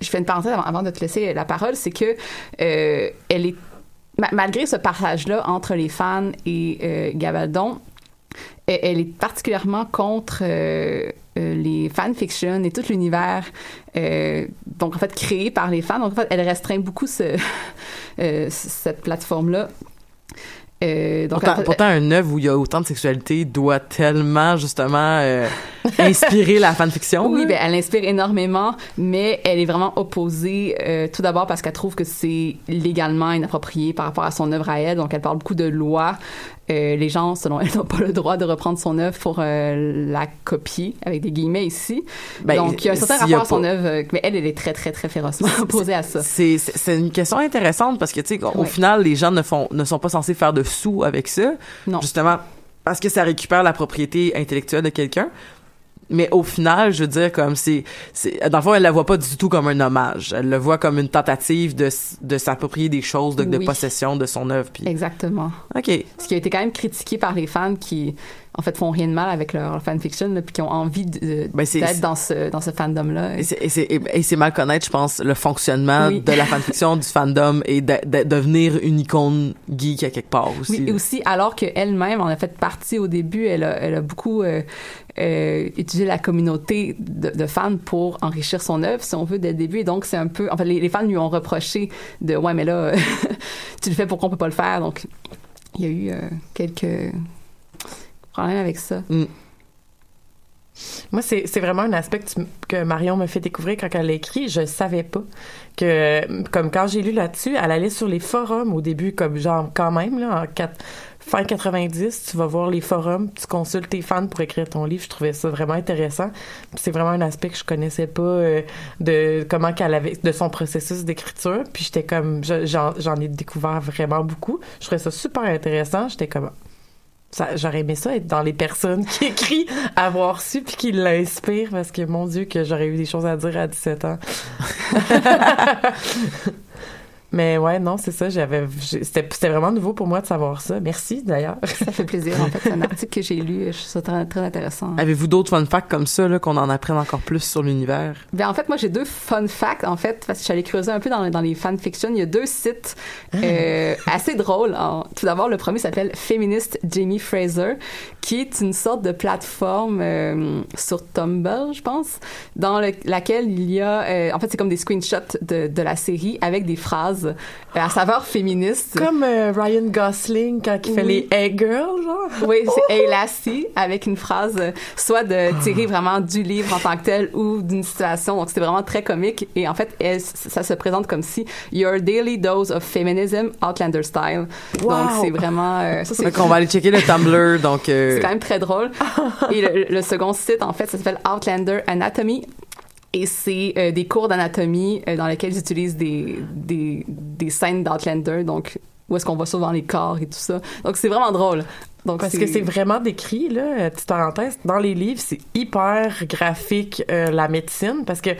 je fais une parenthèse avant, de te laisser la parole, c'est que euh, elle est ma- malgré ce partage-là entre les fans et euh, Gabaldon, elle, elle est particulièrement contre euh, euh, les fanfictions et tout l'univers, donc en fait créé par les fans. Donc en fait, elle restreint beaucoup ce, cette plateforme-là. Euh, donc, Pourtant, fait, pourtant, un œuvre où il y a autant de sexualité doit tellement justement euh, inspirer la fanfiction. Oui, ben, elle inspire énormément, mais elle est vraiment opposée, euh, tout d'abord parce qu'elle trouve que c'est légalement inapproprié par rapport à son œuvre à elle. Donc, elle parle beaucoup de loi. Euh, les gens, selon elle, n'ont pas le droit de reprendre son œuvre pour euh, la copier, avec des guillemets ici. Ben, Donc, il y a un certain rapport à son œuvre, euh, mais elle, elle est très, très, très férocement opposée à ça. C'est une question intéressante parce que tu sais au Ouais. final les gens ne font ne sont pas censés faire de sous avec ça Non. justement parce que ça récupère la propriété intellectuelle de quelqu'un mais au final, je veux dire, comme c'est, dans le fond, elle la voit pas du tout comme un hommage. Elle le voit comme une tentative de, de s'approprier des choses, de, possession de son œuvre. Puis... Exactement. OK. Ce qui a été quand même critiqué par les fans qui, en fait, font rien de mal avec leur fanfiction, là, puis qui ont envie Ben, d'être dans ce, dans ce fandom-là. Et c'est, et c'est, mal connaître, je pense, le fonctionnement Oui. de la fanfiction, du fandom et de, de- devenir une icône geek à quelque part aussi. Oui, et aussi, alors qu'elle-même en a fait partie au début, elle a, elle a beaucoup euh, euh, utilisé la communauté de, fans pour enrichir son œuvre, si on veut, dès le début. Et donc, c'est un peu... En fait, les, fans lui ont reproché de « Ouais, mais là, tu le fais pourquoi on peut pas le faire? » Donc, il y a eu euh, quelques problèmes avec ça. Moi, c'est vraiment un aspect que, Marion me fait découvrir quand elle écrit. Je savais pas que, comme quand j'ai lu là-dessus, elle allait sur les forums au début, comme genre quand même, là, en quatre- fin 90, tu vas voir les forums, tu consultes tes fans pour écrire ton livre. Je trouvais ça vraiment intéressant. C'est vraiment un aspect que je connaissais pas euh, de comment qu'elle avait, de son processus d'écriture. Puis j'étais comme, je- j'en ai découvert vraiment beaucoup. Je trouvais ça super intéressant. J'étais comme, j'aurais aimé ça être dans les personnes qui écrivent avoir su puis qui l'inspirent parce que mon Dieu que j'aurais eu des choses à dire à 17 ans. Mais ouais, non, c'est ça, j'avais c'était c'était vraiment nouveau pour moi de savoir ça. Merci d'ailleurs. Ça fait plaisir, en fait. C'est un article que j'ai lu. Je trouve ça très, très intéressant. Avez-vous d'autres fun facts comme ça, là, qu'on en apprenne encore plus sur l'univers? Ben, en fait, moi, j'ai deux fun facts, en fait, parce que je suis allée creuser un peu dans, dans les fanfictions. Il y a deux sites euh, assez drôles. En- tout d'abord, le premier s'appelle Feminist Jamie Fraser, qui est une sorte de plateforme euh, sur Tumblr, je pense, dans le- laquelle il y a... euh, en fait, c'est comme des screenshots de, de la série avec des phrases euh, à saveur féministe. Comme euh, Ryan Gosling quand il fait Oui. les Hey Girls, genre. Oui, c'est Hey Lassie avec une phrase euh, soit de tirer vraiment du livre en tant que tel ou d'une situation. Donc c'était vraiment très comique et en fait elle- ça se présente comme si your daily dose of feminism Outlander style. Wow. Donc c'est vraiment euh, ça c'est Fait qu'on va aller checker le Tumblr, donc... euh, c'est quand même très drôle. Et le, le second site, en fait, ça s'appelle Outlander Anatomy. Et c'est euh, des cours d'anatomie euh, dans lesquels ils utilisent des, des, des scènes d'Outlander, donc où est-ce qu'on voit souvent les corps et tout ça. Donc c'est vraiment drôle. Donc Parce que c'est vraiment décrit, là, euh, petite parenthèse, dans les livres, c'est hyper graphique, euh, la médecine, parce que, tu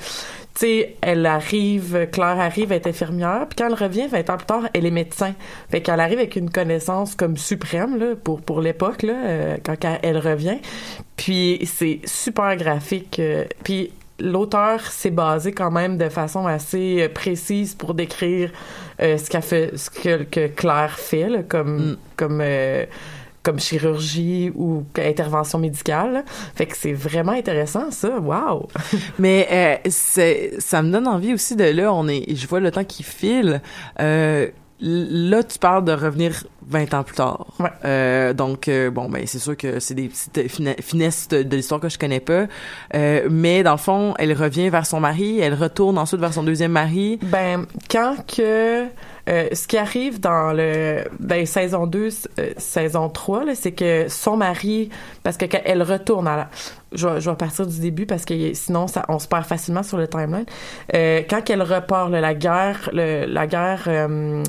sais, elle arrive, Claire arrive, elle est infirmière, puis quand elle revient, 20 ans plus tard, elle est médecin. Fait qu'elle arrive avec une connaissance comme suprême, là, pour, pour l'époque, là, euh, quand elle, elle revient. Puis c'est super graphique. euh, puis l'auteur s'est basé quand même de façon assez précise pour décrire euh, ce qu'a fait, ce que, que Claire fait, là, comme, comme, euh, comme chirurgie ou intervention médicale. Fait que c'est vraiment intéressant, ça. Wow! Mais euh, c'est, ça me donne envie aussi de là, on est, je vois le temps qui file. Euh, là, tu parles de revenir 20 ans plus tard. Euh, donc, euh, bon, ben, c'est sûr que c'est des petites fina- finesses de, de l'histoire que je connais pas. Euh, mais dans le fond, elle revient vers son mari, elle retourne ensuite vers son deuxième mari. Ben, quand que... euh, ce qui arrive dans le ben, saison 2, euh, saison 3, là, c'est que son mari, parce que quand elle retourne à la... Je vais, je vais partir du début parce que sinon ça, on se perd facilement sur le timeline. Euh, quand elle repart, là, la guerre, le- la guerre euh,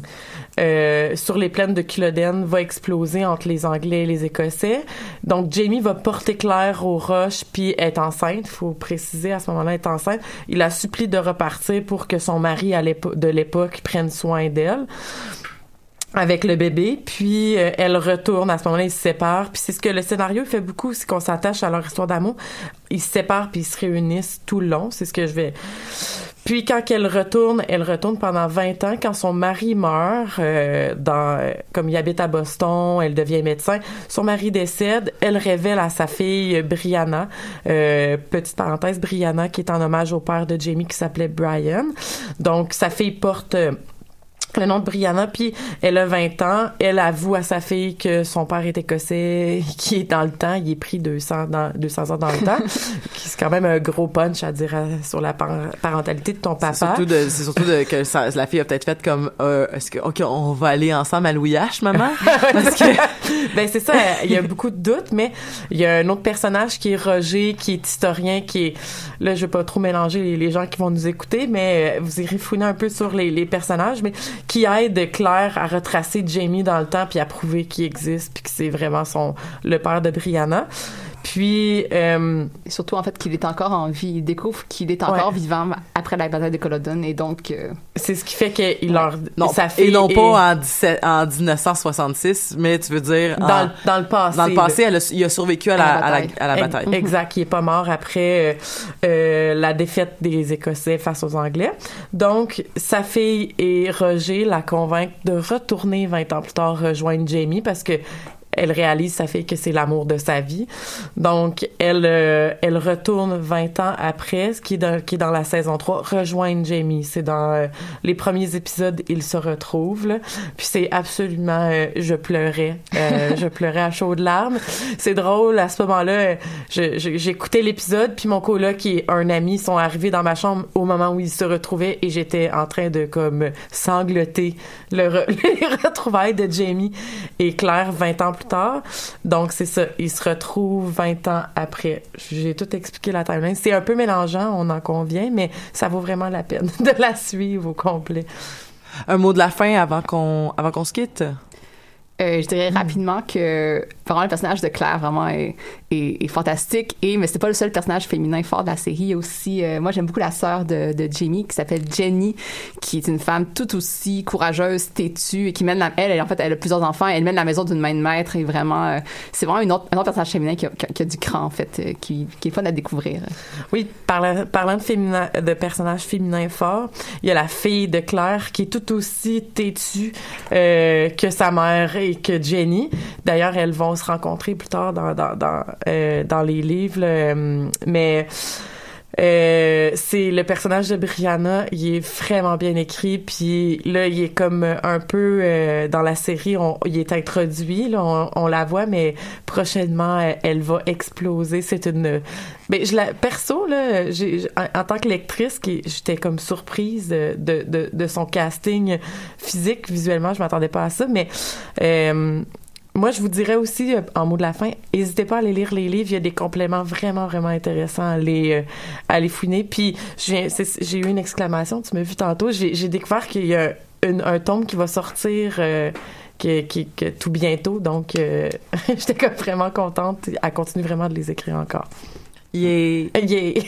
euh, sur les plaines de Culloden va exploser entre les Anglais et les Écossais. Donc Jamie va porter Claire aux roches puis est enceinte. faut préciser à ce moment-là est enceinte. Il la supplie de repartir pour que son mari à de l'époque prenne soin d'elle avec le bébé, puis euh, elle retourne à ce moment-là, ils se séparent, puis c'est ce que le scénario fait beaucoup, c'est qu'on s'attache à leur histoire d'amour. Ils se séparent puis ils se réunissent tout le long, c'est ce que je vais. Puis quand elle retourne, elle retourne pendant 20 ans. Quand son mari meurt, euh, dans, comme il habite à Boston, elle devient médecin. Son mari décède. Elle révèle à sa fille Brianna, euh, petite parenthèse, Brianna qui est en hommage au père de Jamie qui s'appelait Brian. Donc sa fille porte euh, le nom de Brianna, puis elle a 20 ans. Elle avoue à sa fille que son père est écossais, qui est dans le temps, il est pris 200, dans, 200 ans dans le temps. qui c'est quand même un gros punch à dire à- sur la par- parentalité de ton papa. C'est surtout, de, surtout de, que ça- la fille a peut-être fait comme, euh, est-ce que, ok, on va aller ensemble à Louis H, maman? Parce que, ben c'est ça, il y a beaucoup de doutes, mais il y a un autre personnage qui est Roger, qui est historien, qui est là je vais pas trop mélanger les, les gens qui vont nous écouter, mais euh, vous irez fouiner un peu sur les, les personnages, mais qui aide Claire à retracer Jamie dans le temps puis à prouver qu'il existe puis que c'est vraiment son le père de Brianna. Puis euh, et surtout en fait qu'il est encore en vie, il découvre qu'il est encore vivant après la bataille de Culloden et donc euh, c'est ce qui fait qu'il leur non, sa et non pas en, 17, en 1966, mais tu veux dire dans, en, dans le passé. Dans le passé, elle a, il a survécu à la, à la, à la bataille. Exact, il est pas mort après euh, la défaite des Écossais face aux Anglais. Donc sa fille et Roger la convainquent de retourner 20 ans plus tard rejoindre Jamie parce que elle réalise ça fait que c'est l'amour de sa vie. Donc elle euh, elle retourne 20 ans après, ce qui est dans, qui est dans la saison 3, rejoindre Jamie. C'est dans euh, les premiers épisodes, ils se retrouvent là. Puis c'est absolument euh, je pleurais, je pleurais à chaudes larmes. C'est drôle à ce moment-là, j'écoutais l'épisode puis mon coloc est un ami sont arrivés dans ma chambre au moment où ils se retrouvaient et j'étais en train de comme sangloter le les retrouvailles de Jamie et Claire 20 ans plus Donc, c'est ça. Il se retrouve 20 ans après. J'ai tout expliqué la timeline. C'est un peu mélangeant, on en convient, mais ça vaut vraiment la peine de la suivre au complet. Un mot de la fin avant qu'on avant qu'on se quitte? Euh, je dirais rapidement que vraiment le personnage de Claire vraiment est, est, est fantastique et mais c'est pas le seul personnage féminin fort de la série. Il y a aussi euh, moi j'aime beaucoup la sœur de, de Jamie qui s'appelle Jenny qui est une femme tout aussi courageuse têtue et qui mène la, elle, elle en fait elle a plusieurs enfants elle mène la maison d'une main de maître et vraiment euh, c'est vraiment une autre, un autre personnage féminin qui a, qui a, du cran en fait qui, qui est fun à découvrir. Oui parlant, parlant de féminin de personnages féminins forts il y a la fille de Claire qui est tout aussi têtue que sa mère et que Jenny d'ailleurs elles vont se rencontrer plus tard dans euh, les livres euh, mais euh, c'est le personnage de Brianna, il est vraiment bien écrit, puis là il est comme un peu euh, dans la série, il est introduit, là, on, la voit, mais prochainement elle, elle va exploser. C'est une, mais je la perso là, j'ai en, en tant que lectrice, j'étais comme surprise de, de, de son casting physique visuellement, je m'attendais pas à ça, mais euh, moi, je vous dirais aussi, en mot de la fin, n'hésitez pas à aller lire les livres. Il y a des compléments vraiment, vraiment intéressants à les, euh, à les fouiner. Puis, j'ai eu une exclamation, tu m'as vu tantôt. J'ai découvert qu'il y a une, un tome qui va sortir euh, que tout bientôt. Donc, euh, j'étais vraiment contente. Elle continue vraiment de les écrire encore. Yeah. Yeah.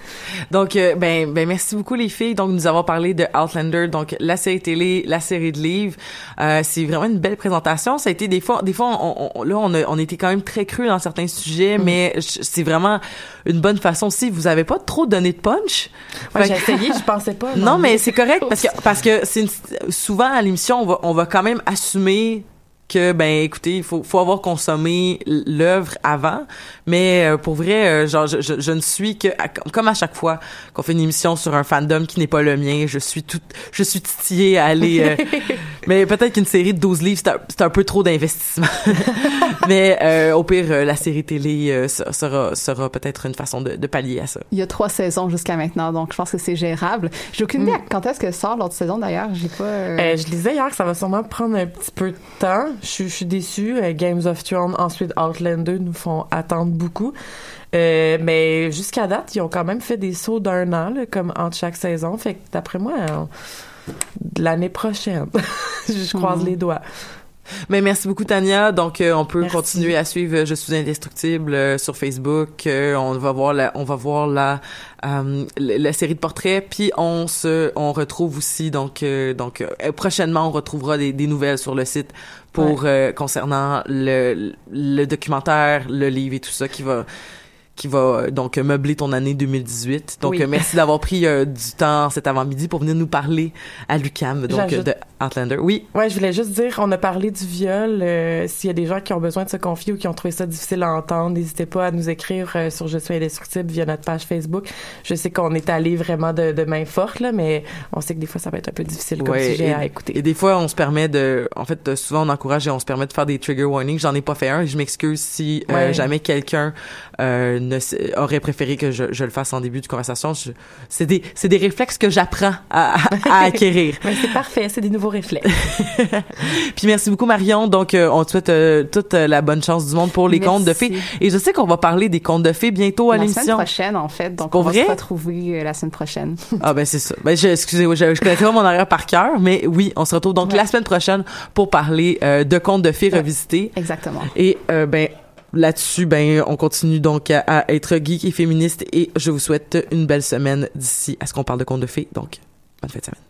donc, euh, ben, ben, merci beaucoup les filles. Donc, nous avons parlé de Outlander, donc la série télé, la série de livres. Euh, c'est vraiment une belle présentation. Ça a été des fois, des fois, on, on, là, on a, on était quand même très cru dans certains sujets, mm. mais c'est vraiment une bonne façon. Si vous avez pas trop donné de punch, ouais, j'ai essayé, je pensais pas. Non, mais c'est correct parce que parce que c'est souvent à l'émission, on va, on va quand même assumer que ben écoutez il faut faut avoir consommé l'œuvre avant. Mais euh, pour vrai euh, genre je, je, je, ne suis que comme à chaque fois qu'on fait une émission sur un fandom qui n'est pas le mien je suis tout je suis titillée à aller euh, mais peut-être qu'une série de 12 livres c'est un, un, peu trop d'investissement. Mais au pire la série télé sera sera peut-être une façon de, de, pallier à ça. Il y a trois saisons jusqu'à maintenant donc je pense que c'est gérable. J'ai aucune idée mm. quand est-ce que sort l'autre saison d'ailleurs. J'ai pas je lisais hier que ça va sûrement prendre un petit peu de temps je, je suis déçue. Euh, Games of Thrones, ensuite Outlander nous font attendre beaucoup. Euh, mais jusqu'à date, ils ont quand même fait des sauts d'un an, là, comme entre chaque saison. Fait que d'après moi, euh, l'année prochaine, je croise mmh. les doigts. Mais merci beaucoup Tania. Donc euh, on peut merci. continuer à suivre euh, Je suis indestructible euh, sur Facebook. on va voir la, on va voir la, la série de portraits. Puis on se, on retrouve aussi donc donc prochainement on retrouvera des, des, nouvelles sur le site pour ouais. concernant le, le documentaire, le livre et tout ça qui va qui va donc meubler ton année 2018. Donc oui. merci d'avoir pris euh, du temps cet avant-midi pour venir nous parler à Lucam donc de Outlander. Oui. Ouais, je voulais juste dire on a parlé du viol euh, s'il y a des gens qui ont besoin de se confier ou qui ont trouvé ça difficile à entendre, n'hésitez pas à nous écrire sur je suis indestructible via notre page Facebook. Je sais qu'on est allé vraiment de, de main forte là, mais on sait que des fois ça peut être un peu difficile comme ouais, sujet et, à écouter. Et des fois on se permet de en fait souvent on encourage et on se permet de faire des trigger warnings, j'en ai pas fait un, je m'excuse si ouais. jamais quelqu'un euh, aurait préféré que je, je, le fasse en début de conversation. C'est des, des réflexes que j'apprends à, à, acquérir. c'est parfait, c'est des nouveaux réflexes. Puis merci beaucoup Marion. Donc euh, on te souhaite euh, toute la bonne chance du monde pour les merci. contes de fées. Et je sais qu'on va parler des contes de fées bientôt à l'émission. La semaine prochaine en fait. Donc on vrai? va se retrouver la semaine prochaine. ah ben c'est ça. Ben je, excusez-moi, je, je connaissais pas mon horaire par cœur, mais oui, on se retrouve donc ouais. la semaine prochaine pour parler de contes de fées ouais. revisités. Exactement. Et ben là-dessus, ben, on continue donc à, à être geek et féministe et je vous souhaite une belle semaine d'ici à ce qu'on parle de contes de fées. Donc, bonne fin de semaine.